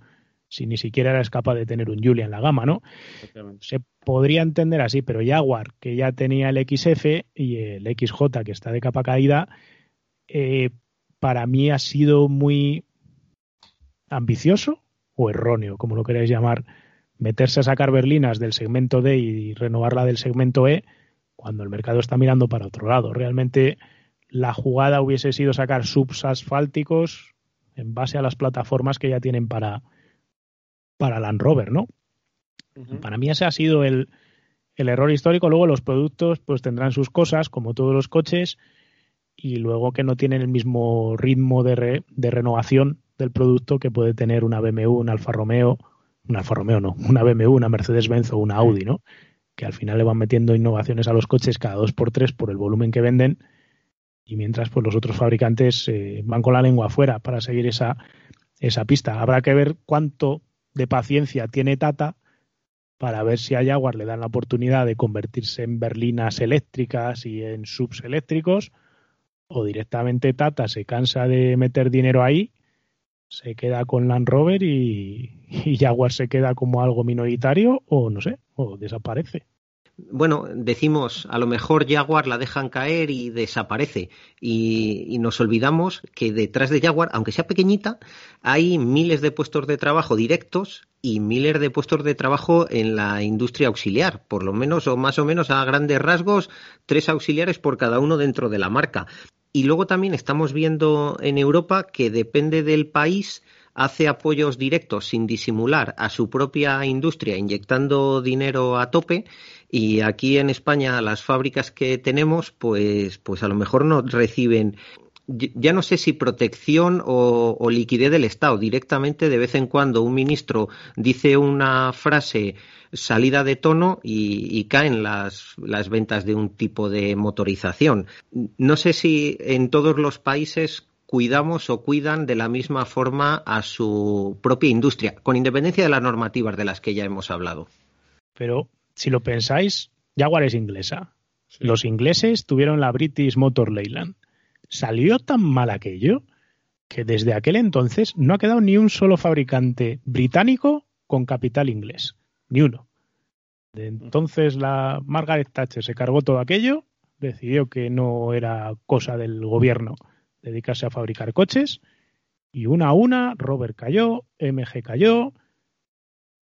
si ni siquiera eras capaz de tener un Julia en la gama, ¿no? Se podría entender así, pero Jaguar, que ya tenía el XF y el XJ, que está de capa caída, eh, para mí ha sido muy ambicioso o erróneo, como lo queráis llamar, meterse a sacar berlinas del segmento D y renovarla del segmento E cuando el mercado está mirando para otro lado. Realmente la jugada hubiese sido sacar subs asfálticos en base a las plataformas que ya tienen para, para Land Rover, ¿no? Para mí ese ha sido el, el, error histórico. Luego los productos pues tendrán sus cosas, como todos los coches, y luego que no tienen el mismo ritmo de, de renovación del producto que puede tener una BMW, un Alfa Romeo, un Alfa Romeo no, una BMW, una Mercedes-Benz o una Audi, ¿no? Que al final le van metiendo innovaciones a los coches cada dos por tres por el volumen que venden y mientras pues los otros fabricantes eh, van con la lengua afuera para seguir esa, esa pista. Habrá que ver cuánto de paciencia tiene Tata para ver si a Jaguar le dan la oportunidad de convertirse en berlinas eléctricas y en subs eléctricos o directamente Tata se cansa de meter dinero ahí, se queda con Land Rover y, y Jaguar se queda como algo minoritario o no sé, o desaparece. Bueno, decimos, a lo mejor Jaguar la dejan caer y desaparece. Y, nos olvidamos que detrás de Jaguar, aunque sea pequeñita, hay miles de puestos de trabajo directos y miles de puestos de trabajo en la industria auxiliar. Por lo menos, o más o menos a grandes rasgos, tres auxiliares por cada uno dentro de la marca. Y luego también estamos viendo en Europa que depende del país, hace apoyos directos sin disimular a su propia industria, inyectando dinero a tope. Y aquí en España las fábricas que tenemos, pues, pues a lo mejor no reciben ya no sé si protección o, liquidez del Estado. Directamente, de vez en cuando, un ministro dice una frase salida de tono y, y caen las, las, ventas de un tipo de motorización. No sé si en todos los países cuidamos o cuidan de la misma forma a su propia industria, con independencia de las normativas de las que ya hemos hablado. Pero si lo pensáis, Jaguar es inglesa. Los ingleses tuvieron la British Motor Leyland. Salió tan mal aquello que desde aquel entonces no ha quedado ni un solo fabricante británico con capital inglés. Ni uno. Entonces la Margaret Thatcher se cargó todo aquello, decidió que no era cosa del gobierno dedicarse a fabricar coches y una a una, Robert cayó, MG cayó,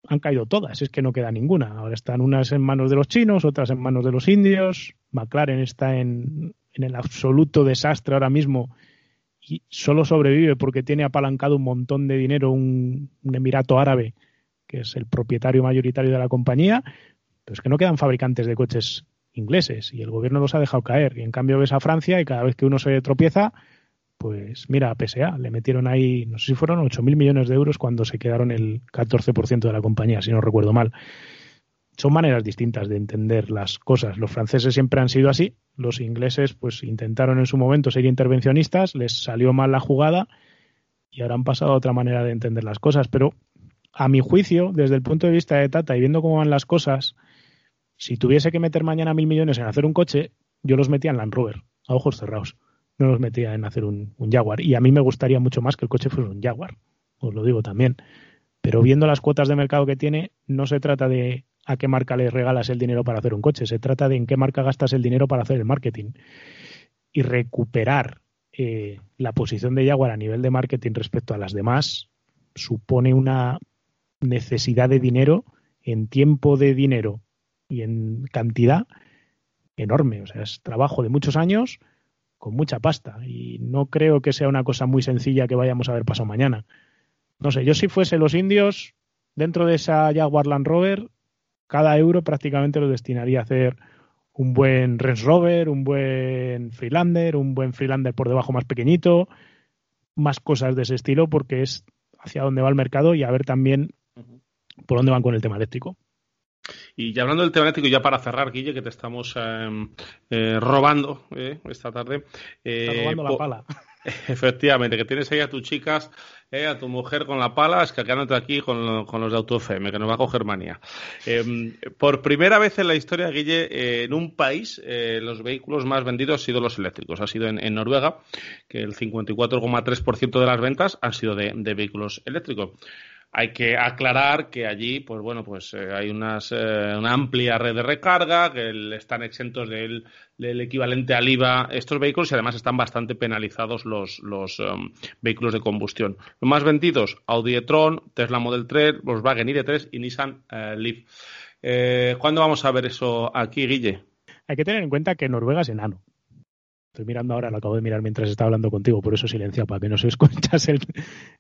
han caído todas, es que no queda ninguna. Ahora están unas en manos de los chinos, otras en manos de los indios, McLaren está en, en el absoluto desastre ahora mismo y solo sobrevive porque tiene apalancado un montón de dinero un, Emirato Árabe, que es el propietario mayoritario de la compañía, pero es que no quedan fabricantes de coches ingleses y el gobierno los ha dejado caer. Y en cambio ves a Francia y cada vez que uno se tropieza, pues mira, a PSA le metieron ahí, no sé si fueron 8.000 millones de euros cuando se quedaron el 14% de la compañía, si no recuerdo mal. Son maneras distintas de entender las cosas. Los franceses siempre han sido así, los ingleses pues intentaron en su momento ser intervencionistas, les salió mal la jugada y ahora han pasado a otra manera de entender las cosas. Pero a mi juicio, desde el punto de vista de Tata y viendo cómo van las cosas, si tuviese que meter mañana mil millones en hacer un coche, yo los metía en Land Rover, a ojos cerrados. No los metía en hacer un, un Jaguar. Y a mí me gustaría mucho más que el coche fuese un Jaguar, os lo digo también. Pero viendo las cuotas de mercado que tiene, no se trata de a qué marca le regalas el dinero para hacer un coche, se trata de en qué marca gastas el dinero para hacer el marketing. Y recuperar eh, la posición de Jaguar a nivel de marketing respecto a las demás supone una necesidad de dinero en tiempo de dinero y en cantidad enorme. O sea, es trabajo de muchos años con mucha pasta. Y no creo que sea una cosa muy sencilla que vayamos a ver pasado mañana. No sé, yo si fuese los indios, dentro de esa Jaguar Land Rover, cada euro prácticamente lo destinaría a hacer un buen Range Rover, un buen Freelander, un buen Freelander por debajo más pequeñito, más cosas de ese estilo, porque es hacia dónde va el mercado y a ver también por dónde van con el tema eléctrico. Y ya hablando del tema eléctrico, ya para cerrar, Guille, que te estamos eh, eh, robando eh, esta tarde. Está robando la pala. Efectivamente, que tienes ahí a tus chicas, eh, a tu mujer con la pala, es que aquí con, con los de AutoFM, que nos va a coger manía. Eh, por primera vez en la historia, Guille, eh, en un país, eh, los vehículos más vendidos han sido los eléctricos. Ha sido en, Noruega, que el 54,3% de las ventas han sido de vehículos eléctricos. Hay que aclarar que allí, pues bueno, pues eh, hay unas, eh, una amplia red de recarga, que están exentos del, equivalente al IVA estos vehículos y además están bastante penalizados los, um, vehículos de combustión. Los más vendidos, Audi e-tron, Tesla Model 3, Volkswagen ID3 y Nissan eh, Leaf. ¿Cuándo vamos a ver eso aquí, Guille? Hay que tener en cuenta que Noruega es enano. Estoy mirando ahora, lo acabo de mirar mientras estaba hablando contigo, por eso silencia, para que no se escuchas el,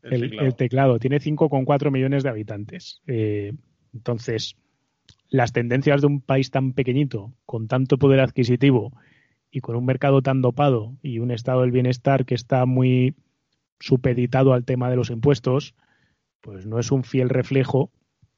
el, teclado. Tiene 5,4 millones de habitantes. Eh, entonces, las tendencias de un país tan pequeñito, con tanto poder adquisitivo y con un mercado tan dopado y un estado del bienestar que está muy supeditado al tema de los impuestos, pues no es un fiel reflejo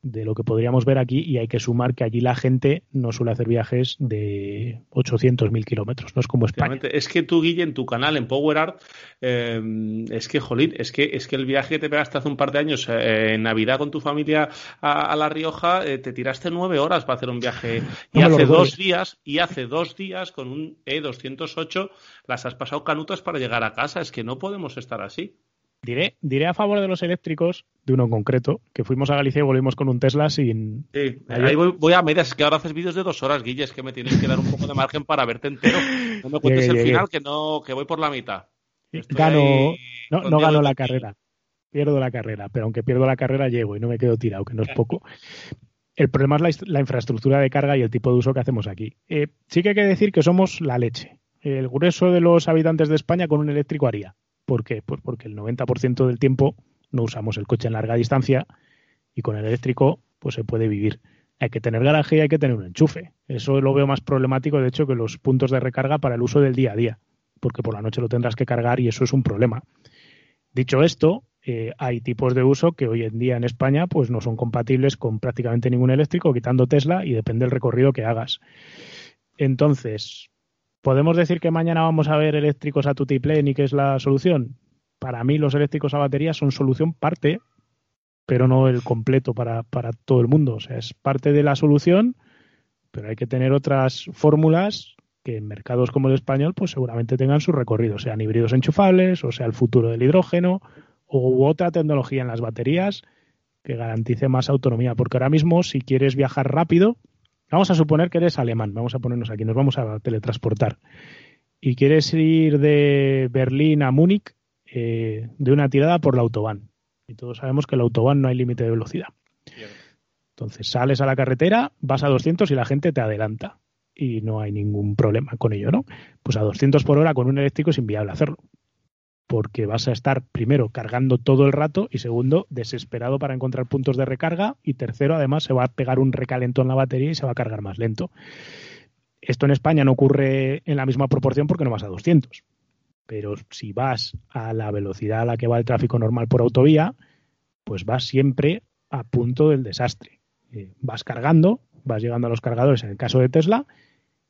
de lo que podríamos ver aquí y hay que sumar que allí la gente no suele hacer viajes de 800.000 kilómetros, no es como España. Es que tú, Guille, en tu canal, en Power Art, eh, es que, jolín, es que, es que el viaje que te pegaste hace un par de años eh, en Navidad con tu familia a, La Rioja, eh, te tiraste nueve horas para hacer un viaje y hace dos días, y hace dos días con un E208 las has pasado canutas para llegar a casa, es que no podemos estar así. Diré, diré a favor de los eléctricos, de uno en concreto, que fuimos a Galicia y volvimos con un Tesla sin. Sí, ahí voy, a medias, que ahora haces vídeos de dos horas, Guille, es que me tienes que dar un poco de margen para verte entero. No me cuentes el final, que no, que voy por la mitad. Gano, no, no gano la carrera, pierdo la carrera, pero aunque pierdo la carrera llego y no me quedo tirado, que no es poco. El problema es la, infraestructura de carga y el tipo de uso que hacemos aquí. Eh, sí que hay que decir que somos la leche. El grueso de los habitantes de España con un eléctrico haría ¿Por qué? Pues porque el 90% del tiempo no usamos el coche en larga distancia y con el eléctrico pues se puede vivir. Hay que tener garaje y hay que tener un enchufe. Eso lo veo más problemático, de hecho, que los puntos de recarga para el uso del día a día, porque por la noche lo tendrás que cargar y eso es un problema. Dicho esto, eh, hay tipos de uso que hoy en día en España pues no son compatibles con prácticamente ningún eléctrico, quitando Tesla, y depende del recorrido que hagas. Entonces, ¿Podemos decir que mañana vamos a ver eléctricos a tutiplén y que es la solución? Para mí los eléctricos a batería son solución parte, pero no el completo para, para todo el mundo. O sea, es parte de la solución, pero hay que tener otras fórmulas que en mercados como el español pues seguramente tengan su recorrido, sean híbridos enchufables, o sea el futuro del hidrógeno, u otra tecnología en las baterías que garantice más autonomía. Porque ahora mismo, si quieres viajar rápido, Vamos a suponer que eres alemán, vamos a ponernos aquí, nos vamos a teletransportar. Y quieres ir de Berlín a Múnich eh, de una tirada por la autobahn. Y todos sabemos que la autobahn no hay límite de velocidad. Entonces sales a la carretera, vas a 200 y la gente te adelanta. Y no hay ningún problema con ello, ¿no? Pues a 200 por hora con un eléctrico es inviable hacerlo porque vas a estar primero cargando todo el rato y segundo desesperado para encontrar puntos de recarga y tercero además se va a pegar un recalentón en la batería y se va a cargar más lento. Esto en España no ocurre en la misma proporción porque no vas a 200. Pero si vas a la velocidad a la que va el tráfico normal por autovía, pues vas siempre a punto del desastre. Eh, vas cargando, vas llegando a los cargadores en el caso de Tesla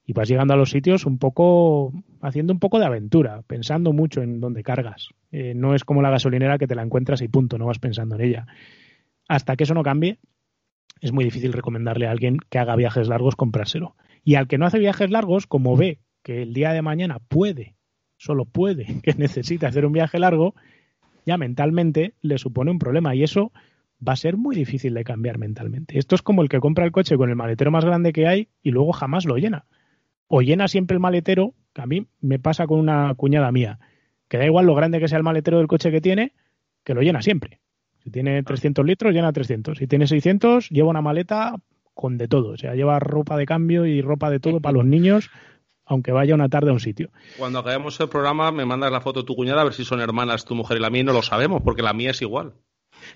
y vas llegando a los sitios un poco haciendo un poco de aventura, pensando mucho en dónde cargas. Eh, no es como la gasolinera que te la encuentras y punto, no vas pensando en ella. Hasta que eso no cambie, es muy difícil recomendarle a alguien que haga viajes largos comprárselo. Y al que no hace viajes largos, como ve que el día de mañana puede, solo puede, que necesite hacer un viaje largo, ya mentalmente le supone un problema y eso va a ser muy difícil de cambiar mentalmente. Esto es como el que compra el coche con el maletero más grande que hay y luego jamás lo llena. O llena siempre el maletero, que a mí me pasa con una cuñada mía, que da igual lo grande que sea el maletero del coche que tiene, que lo llena siempre. Si tiene 300 ah. litros, llena 300. Si tiene 600, lleva una maleta con de todo. O sea, lleva ropa de cambio y ropa de todo para los niños, aunque vaya una tarde a un sitio. Cuando acabemos el programa, me mandas la foto de tu cuñada a ver si son hermanas tu mujer y la mía y no lo sabemos, porque la mía es igual.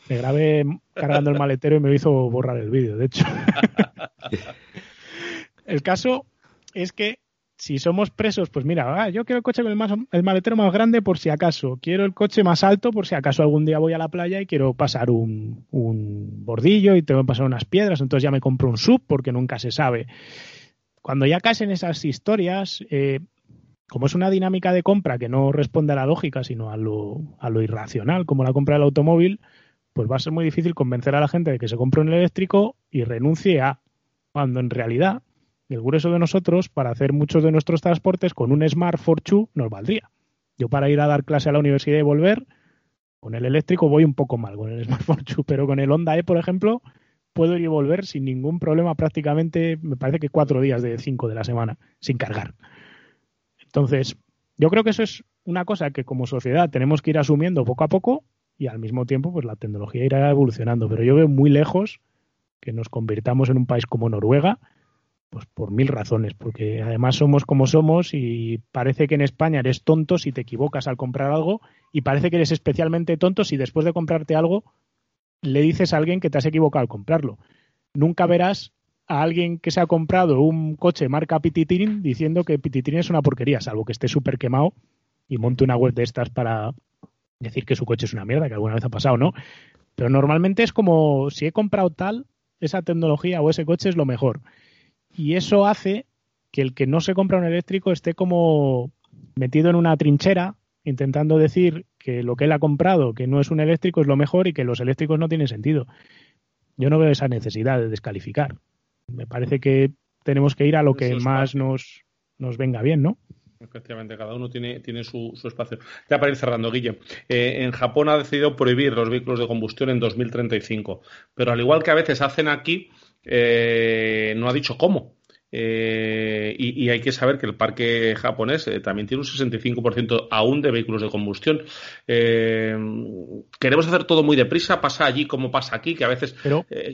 Me grabé cargando el maletero y me hizo borrar el vídeo, de hecho. el caso es que si somos presos, pues mira, ah, yo quiero el coche con el, maletero más grande por si acaso, quiero el coche más alto por si acaso algún día voy a la playa y quiero pasar un, bordillo y tengo que pasar unas piedras, entonces ya me compro un sub porque nunca se sabe. Cuando ya caen esas historias, eh, como es una dinámica de compra que no responde a la lógica, sino a lo, a lo irracional, como la compra del automóvil, pues va a ser muy difícil convencer a la gente de que se compre un eléctrico y renuncie a, cuando en realidad el grueso de nosotros, para hacer muchos de nuestros transportes, con un Smart Fortune nos valdría. Yo para ir a dar clase a la universidad y volver, con el eléctrico voy un poco mal con el Smart Fortune, pero con el Honda E, por ejemplo, puedo ir y volver sin ningún problema prácticamente, me parece que cuatro días de cinco de la semana, sin cargar. Entonces, yo creo que eso es una cosa que como sociedad tenemos que ir asumiendo poco a poco y al mismo tiempo pues la tecnología irá evolucionando. Pero yo veo muy lejos que nos convirtamos en un país como Noruega, pues por mil razones, porque además somos como somos y parece que en España eres tonto si te equivocas al comprar algo y parece que eres especialmente tonto si después de comprarte algo le dices a alguien que te has equivocado al comprarlo. Nunca verás a alguien que se ha comprado un coche marca Pititín diciendo que Pititín es una porquería, salvo que esté súper quemado y monte una web de estas para decir que su coche es una mierda, que alguna vez ha pasado, ¿no? Pero normalmente es como si he comprado tal, esa tecnología o ese coche es lo mejor. Y eso hace que el que no se compra un eléctrico esté como metido en una trinchera intentando decir que lo que él ha comprado, que no es un eléctrico, es lo mejor y que los eléctricos no tienen sentido. Yo no veo esa necesidad de descalificar. Me parece que tenemos que ir a lo que más nos, nos venga bien, ¿no? Efectivamente, cada uno tiene, tiene su, espacio. Ya para ir cerrando, Guille. Eh, en Japón ha decidido prohibir los vehículos de combustión en 2035, pero al igual que a veces hacen aquí, eh, no ha dicho cómo. Eh, y, hay que saber que el parque japonés también tiene un 65% aún de vehículos de combustión. queremos hacer todo muy deprisa, pasa allí como pasa aquí, que a veces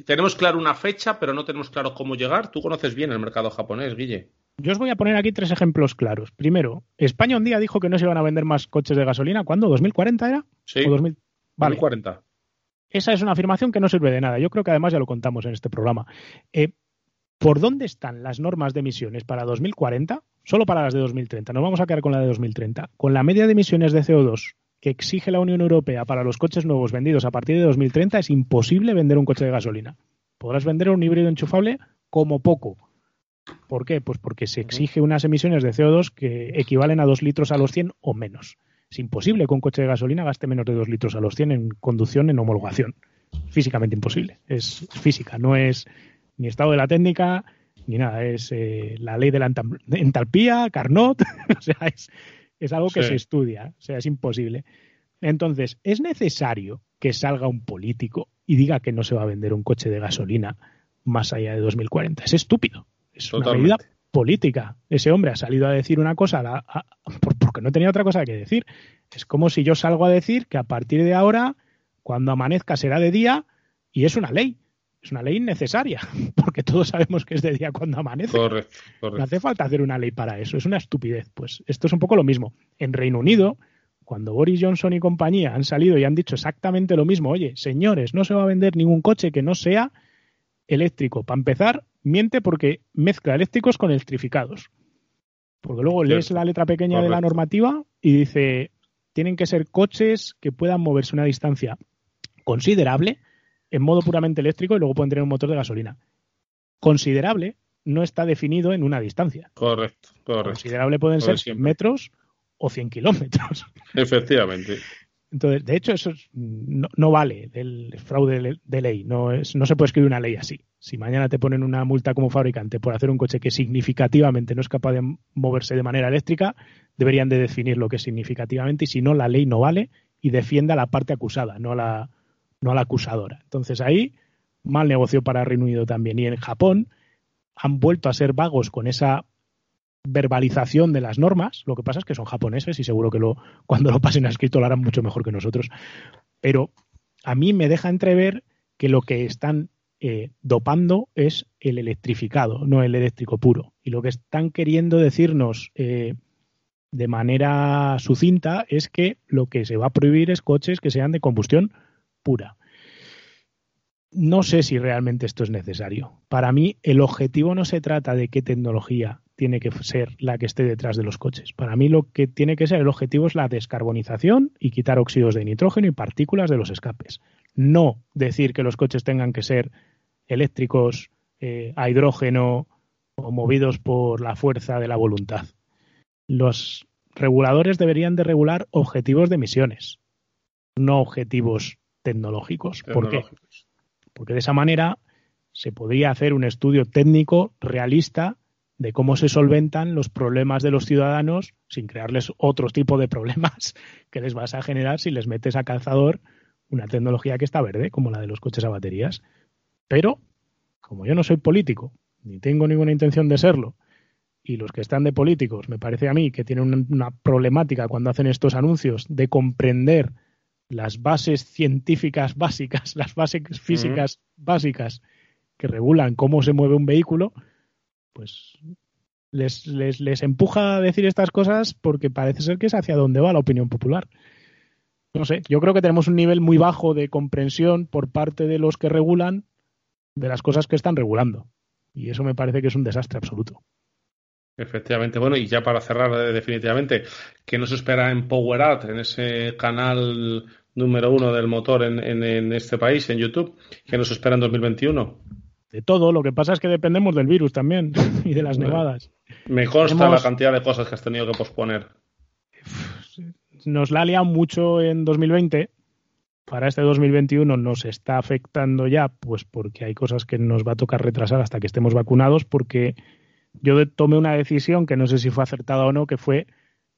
tenemos claro una fecha, pero no tenemos claro cómo llegar. Tú conoces bien el mercado japonés, Guille. Yo os voy a poner aquí tres ejemplos claros. Primero, España un día dijo que no se iban a vender más coches de gasolina. ¿Cuándo? ¿2040 era? Sí. 2040. Esa es una afirmación que no sirve de nada. Yo creo que además ya lo contamos en este programa. Eh, ¿Por dónde están las normas de emisiones para 2040? Solo para las de 2030. Nos vamos a quedar con la de 2030. Con la media de emisiones de CO2 que exige la Unión Europea para los coches nuevos vendidos a partir de 2030, es imposible vender un coche de gasolina. Podrás vender un híbrido enchufable como poco ¿Por qué? Pues porque se exige unas emisiones de CO2 que equivalen a 2 litros a los 100 o menos. Es imposible que un coche de gasolina gaste menos de 2 litros a los 100 en conducción en homologación. Físicamente imposible. Es física, no es ni estado de la técnica ni nada. Es eh, la ley de la entalpía, Carnot. o sea, es, algo que se estudia. O sea, es imposible. Entonces, ¿es necesario que salga un político y diga que no se va a vender un coche de gasolina más allá de 2040? Es estúpido. Es una medida política. Ese hombre ha salido a decir una cosa porque no tenía otra cosa que decir. Es como si yo salgo a decir que a partir de ahora, cuando amanezca será de día y es una ley. Es una ley necesaria, porque todos sabemos que es de día cuando amanece. No hace falta hacer una ley para eso, es una estupidez. Pues esto es un poco lo mismo. En Reino Unido, cuando Boris Johnson y compañía han salido y han dicho exactamente lo mismo, oye, señores, no se va a vender ningún coche que no sea eléctrico. Para empezar, miente porque mezcla eléctricos con electrificados. Porque luego lees la letra pequeña de la normativa y dice, tienen que ser coches que puedan moverse una distancia considerable en modo puramente eléctrico y luego pueden tener un motor de gasolina. considerable no está definido en una distancia. Correcto, correcto. Considerable pueden ser metros o 100 kilómetros. Efectivamente. Entonces, de hecho, eso no, vale el fraude de ley. No, es, no se puede escribir una ley así. Si mañana te ponen una multa como fabricante por hacer un coche que significativamente no es capaz de moverse de manera eléctrica, deberían de definir lo que es significativamente y si no, la ley no vale y defienda a la parte acusada, no a la, no a la acusadora. Entonces ahí, mal negocio para Reino Unido también. Y en Japón han vuelto a ser vagos con esa verbalización de las normas. Lo que pasa es que son japoneses y seguro que cuando lo pasen a escrito lo harán mucho mejor que nosotros. Pero a mí me deja entrever que lo que están eh, dopando es el electrificado, no el eléctrico puro. Y lo que están queriendo decirnos eh, de manera sucinta es que lo que se va a prohibir es coches que sean de combustión pura. No sé si realmente esto es necesario. Para mí, el objetivo no se trata de qué tecnología tiene que ser la que esté detrás de los coches. Para mí lo que tiene que ser el objetivo es la descarbonización y quitar óxidos de nitrógeno y partículas de los escapes. No decir que los coches tengan que ser eléctricos, eh, a hidrógeno o movidos por la fuerza de la voluntad. Los reguladores deberían de regular objetivos de emisiones, no objetivos tecnológicos. ¿Por qué? Porque de esa manera se podría hacer un estudio técnico realista de cómo se solventan los problemas de los ciudadanos sin crearles otro tipo de problemas que les vas a generar si les metes a calzador una tecnología que está verde, como la de los coches a baterías. Pero, como yo no soy político, ni tengo ninguna intención de serlo, y los que están de políticos, me parece a mí que tienen una problemática cuando hacen estos anuncios de comprender las bases científicas básicas, las bases físicas básicas que regulan cómo se mueve un vehículo, pues les, les, les, empuja a decir estas cosas porque parece ser que es hacia donde va la opinión popular. No sé, yo creo que tenemos un nivel muy bajo de comprensión por parte de los que regulan de las cosas que están regulando. Y eso me parece que es un desastre absoluto. Efectivamente, bueno, y ya para cerrar eh, definitivamente, ¿qué nos espera en Power Out, en ese canal número uno del motor en, en este país, en YouTube? ¿Qué nos espera en 2021? De todo. Lo que pasa es que dependemos del virus también y de las nevadas. Me consta la cantidad de cosas que has tenido que posponer. Nos la ha liado mucho en 2020. Para este 2021 nos está afectando ya, pues porque hay cosas que nos va a tocar retrasar hasta que estemos vacunados, porque yo tomé una decisión que no sé si fue acertada o no, que fue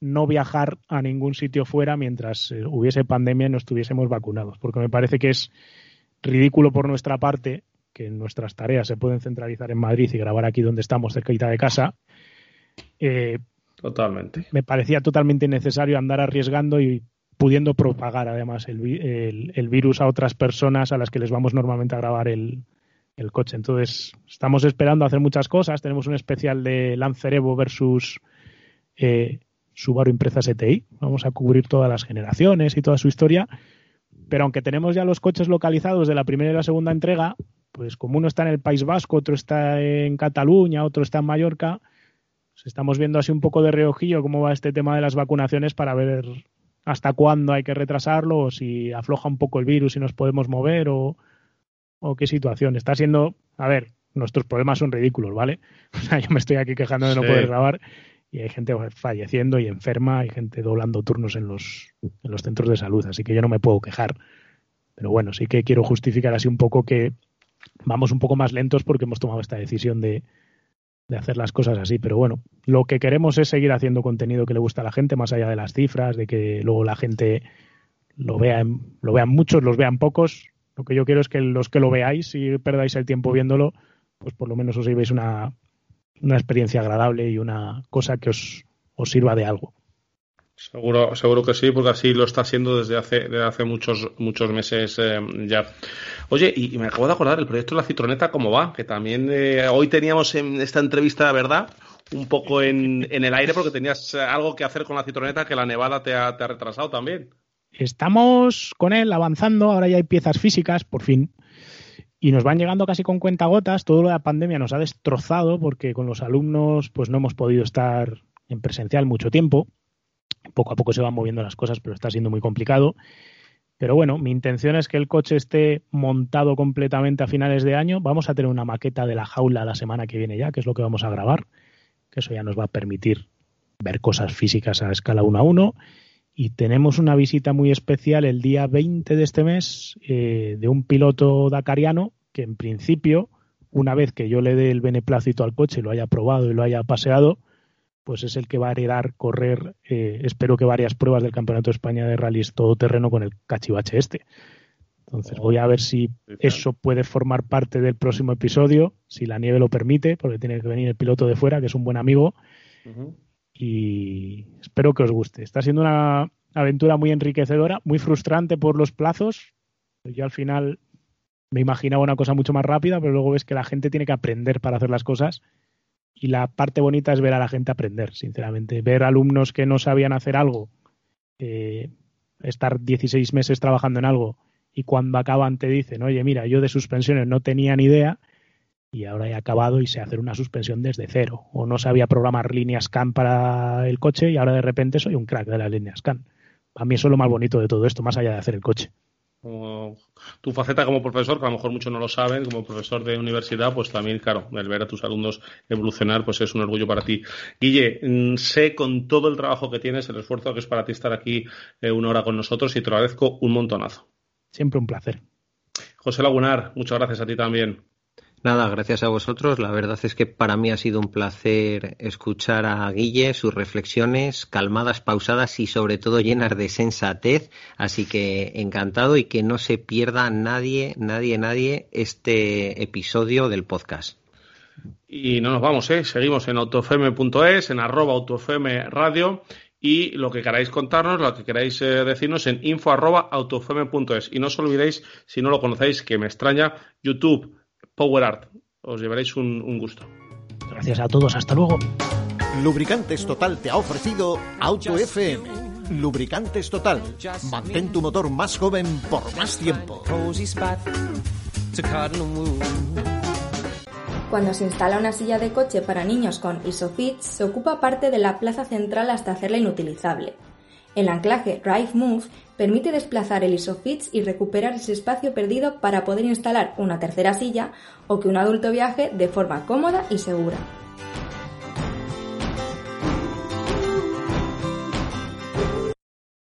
no viajar a ningún sitio fuera mientras eh, hubiese pandemia y no estuviésemos vacunados, porque me parece que es ridículo por nuestra parte que nuestras tareas se pueden centralizar en Madrid y grabar aquí donde estamos, cerquita de casa. Eh, totalmente. Me parecía totalmente innecesario andar arriesgando y pudiendo propagar además el, virus a otras personas a las que les vamos normalmente a grabar el, coche. Entonces, estamos esperando hacer muchas cosas. Tenemos un especial de Lancerevo versus eh, Subaru Impreza STI. Vamos a cubrir todas las generaciones y toda su historia. Pero aunque tenemos ya los coches localizados de la primera y la segunda entrega, pues como uno está en el País Vasco, otro está en Cataluña, otro está en Mallorca, pues estamos viendo así un poco de reojillo cómo va este tema de las vacunaciones para ver hasta cuándo hay que retrasarlo o si afloja un poco el virus y nos podemos mover o, qué situación. Está siendo, a ver, nuestros problemas son ridículos, ¿vale? O sea, yo me estoy aquí quejando de no poder grabar y hay gente falleciendo y enferma, hay gente doblando turnos en los, en los centros de salud, así que yo no me puedo quejar. Pero bueno, sí que quiero justificar así un poco que vamos un poco más lentos porque hemos tomado esta decisión de, hacer las cosas así. Pero bueno, lo que queremos es seguir haciendo contenido que le gusta a la gente, más allá de las cifras, de que luego la gente lo vea, lo vean muchos, los vean pocos. Lo que yo quiero es que los que lo veáis y perdáis el tiempo viéndolo, pues por lo menos os llevéis una, una experiencia agradable y una cosa que os, os sirva de algo. Seguro, seguro que sí, porque así lo está haciendo desde hace, desde hace muchos, muchos meses eh, ya. Oye, y, me acabo de acordar el proyecto de la citroneta, ¿cómo va? Que también eh, hoy teníamos en esta entrevista, ¿verdad? Un poco en, en, el aire porque tenías algo que hacer con la citroneta que la nevada te ha, te ha retrasado también. Estamos con él avanzando, ahora ya hay piezas físicas, por fin y nos van llegando casi con cuentagotas. Todo lo de la pandemia nos ha destrozado porque con los alumnos pues no hemos podido estar en presencial mucho tiempo poco a poco se van moviendo las cosas, pero está siendo muy complicado. Pero bueno, mi intención es que el coche esté montado completamente a finales de año. Vamos a tener una maqueta de la jaula la semana que viene ya, que es lo que vamos a grabar, que eso ya nos va a permitir ver cosas físicas a escala 1 a 1. Y tenemos una visita muy especial el día 20 de este mes eh, de un piloto dacariano que en principio, una vez que yo le dé el beneplácito al coche, lo haya probado y lo haya paseado, pues es el que va a heredar correr, eh, espero que varias pruebas del Campeonato de España de Rallys todoterreno con el cachivache este. Entonces voy a ver si eso puede formar parte del próximo episodio, si la nieve lo permite, porque tiene que venir el piloto de fuera, que es un buen amigo. Y espero que os guste. Está siendo una aventura muy enriquecedora, muy frustrante por los plazos. Yo al final me imaginaba una cosa mucho más rápida, pero luego ves que la gente tiene que aprender para hacer las cosas y la parte bonita es ver a la gente aprender, sinceramente. Ver alumnos que no sabían hacer algo, eh, estar 16 meses trabajando en algo y cuando acaban te dicen, oye, mira, yo de suspensiones no tenía ni idea y ahora he acabado y sé hacer una suspensión desde cero. O no sabía programar líneas scan para el coche y ahora de repente soy un crack de las líneas scan. A mí eso es lo más bonito de todo esto, más allá de hacer el coche como tu faceta como profesor, que a lo mejor muchos no lo saben, como profesor de universidad, pues también, claro, el ver a tus alumnos evolucionar, pues es un orgullo para ti. Guille, mm, sé con todo el trabajo que tienes, el esfuerzo que es para ti estar aquí eh, una hora con nosotros y te lo agradezco un montonazo. Siempre un placer. José Lagunar, muchas gracias a ti también. Nada, gracias a vosotros. La verdad es que para mí ha sido un placer escuchar a Guille, sus reflexiones calmadas, pausadas y sobre todo llenas de sensatez. Así que encantado y que no se pierda nadie, nadie, nadie este episodio del podcast. Y no nos vamos, ¿eh? seguimos en autofm.es, en arroba autofm radio y lo que queráis contarnos, lo que queráis eh, decirnos en info arroba. Y no os olvidéis, si no lo conocéis, que me extraña, YouTube, Power Art. Os llevaréis un, gusto. Gracias a todos, hasta luego. Lubricantes Total te ha ofrecido Auto FM. Lubricantes Total. Mantén tu motor más joven por más tiempo. Cuando se instala una silla de coche para niños con Isofix, se ocupa parte de la plaza central hasta hacerla inutilizable. El anclaje Drive Move permite desplazar el ISOFIX y recuperar ese espacio perdido para poder instalar una tercera silla o que un adulto viaje de forma cómoda y segura.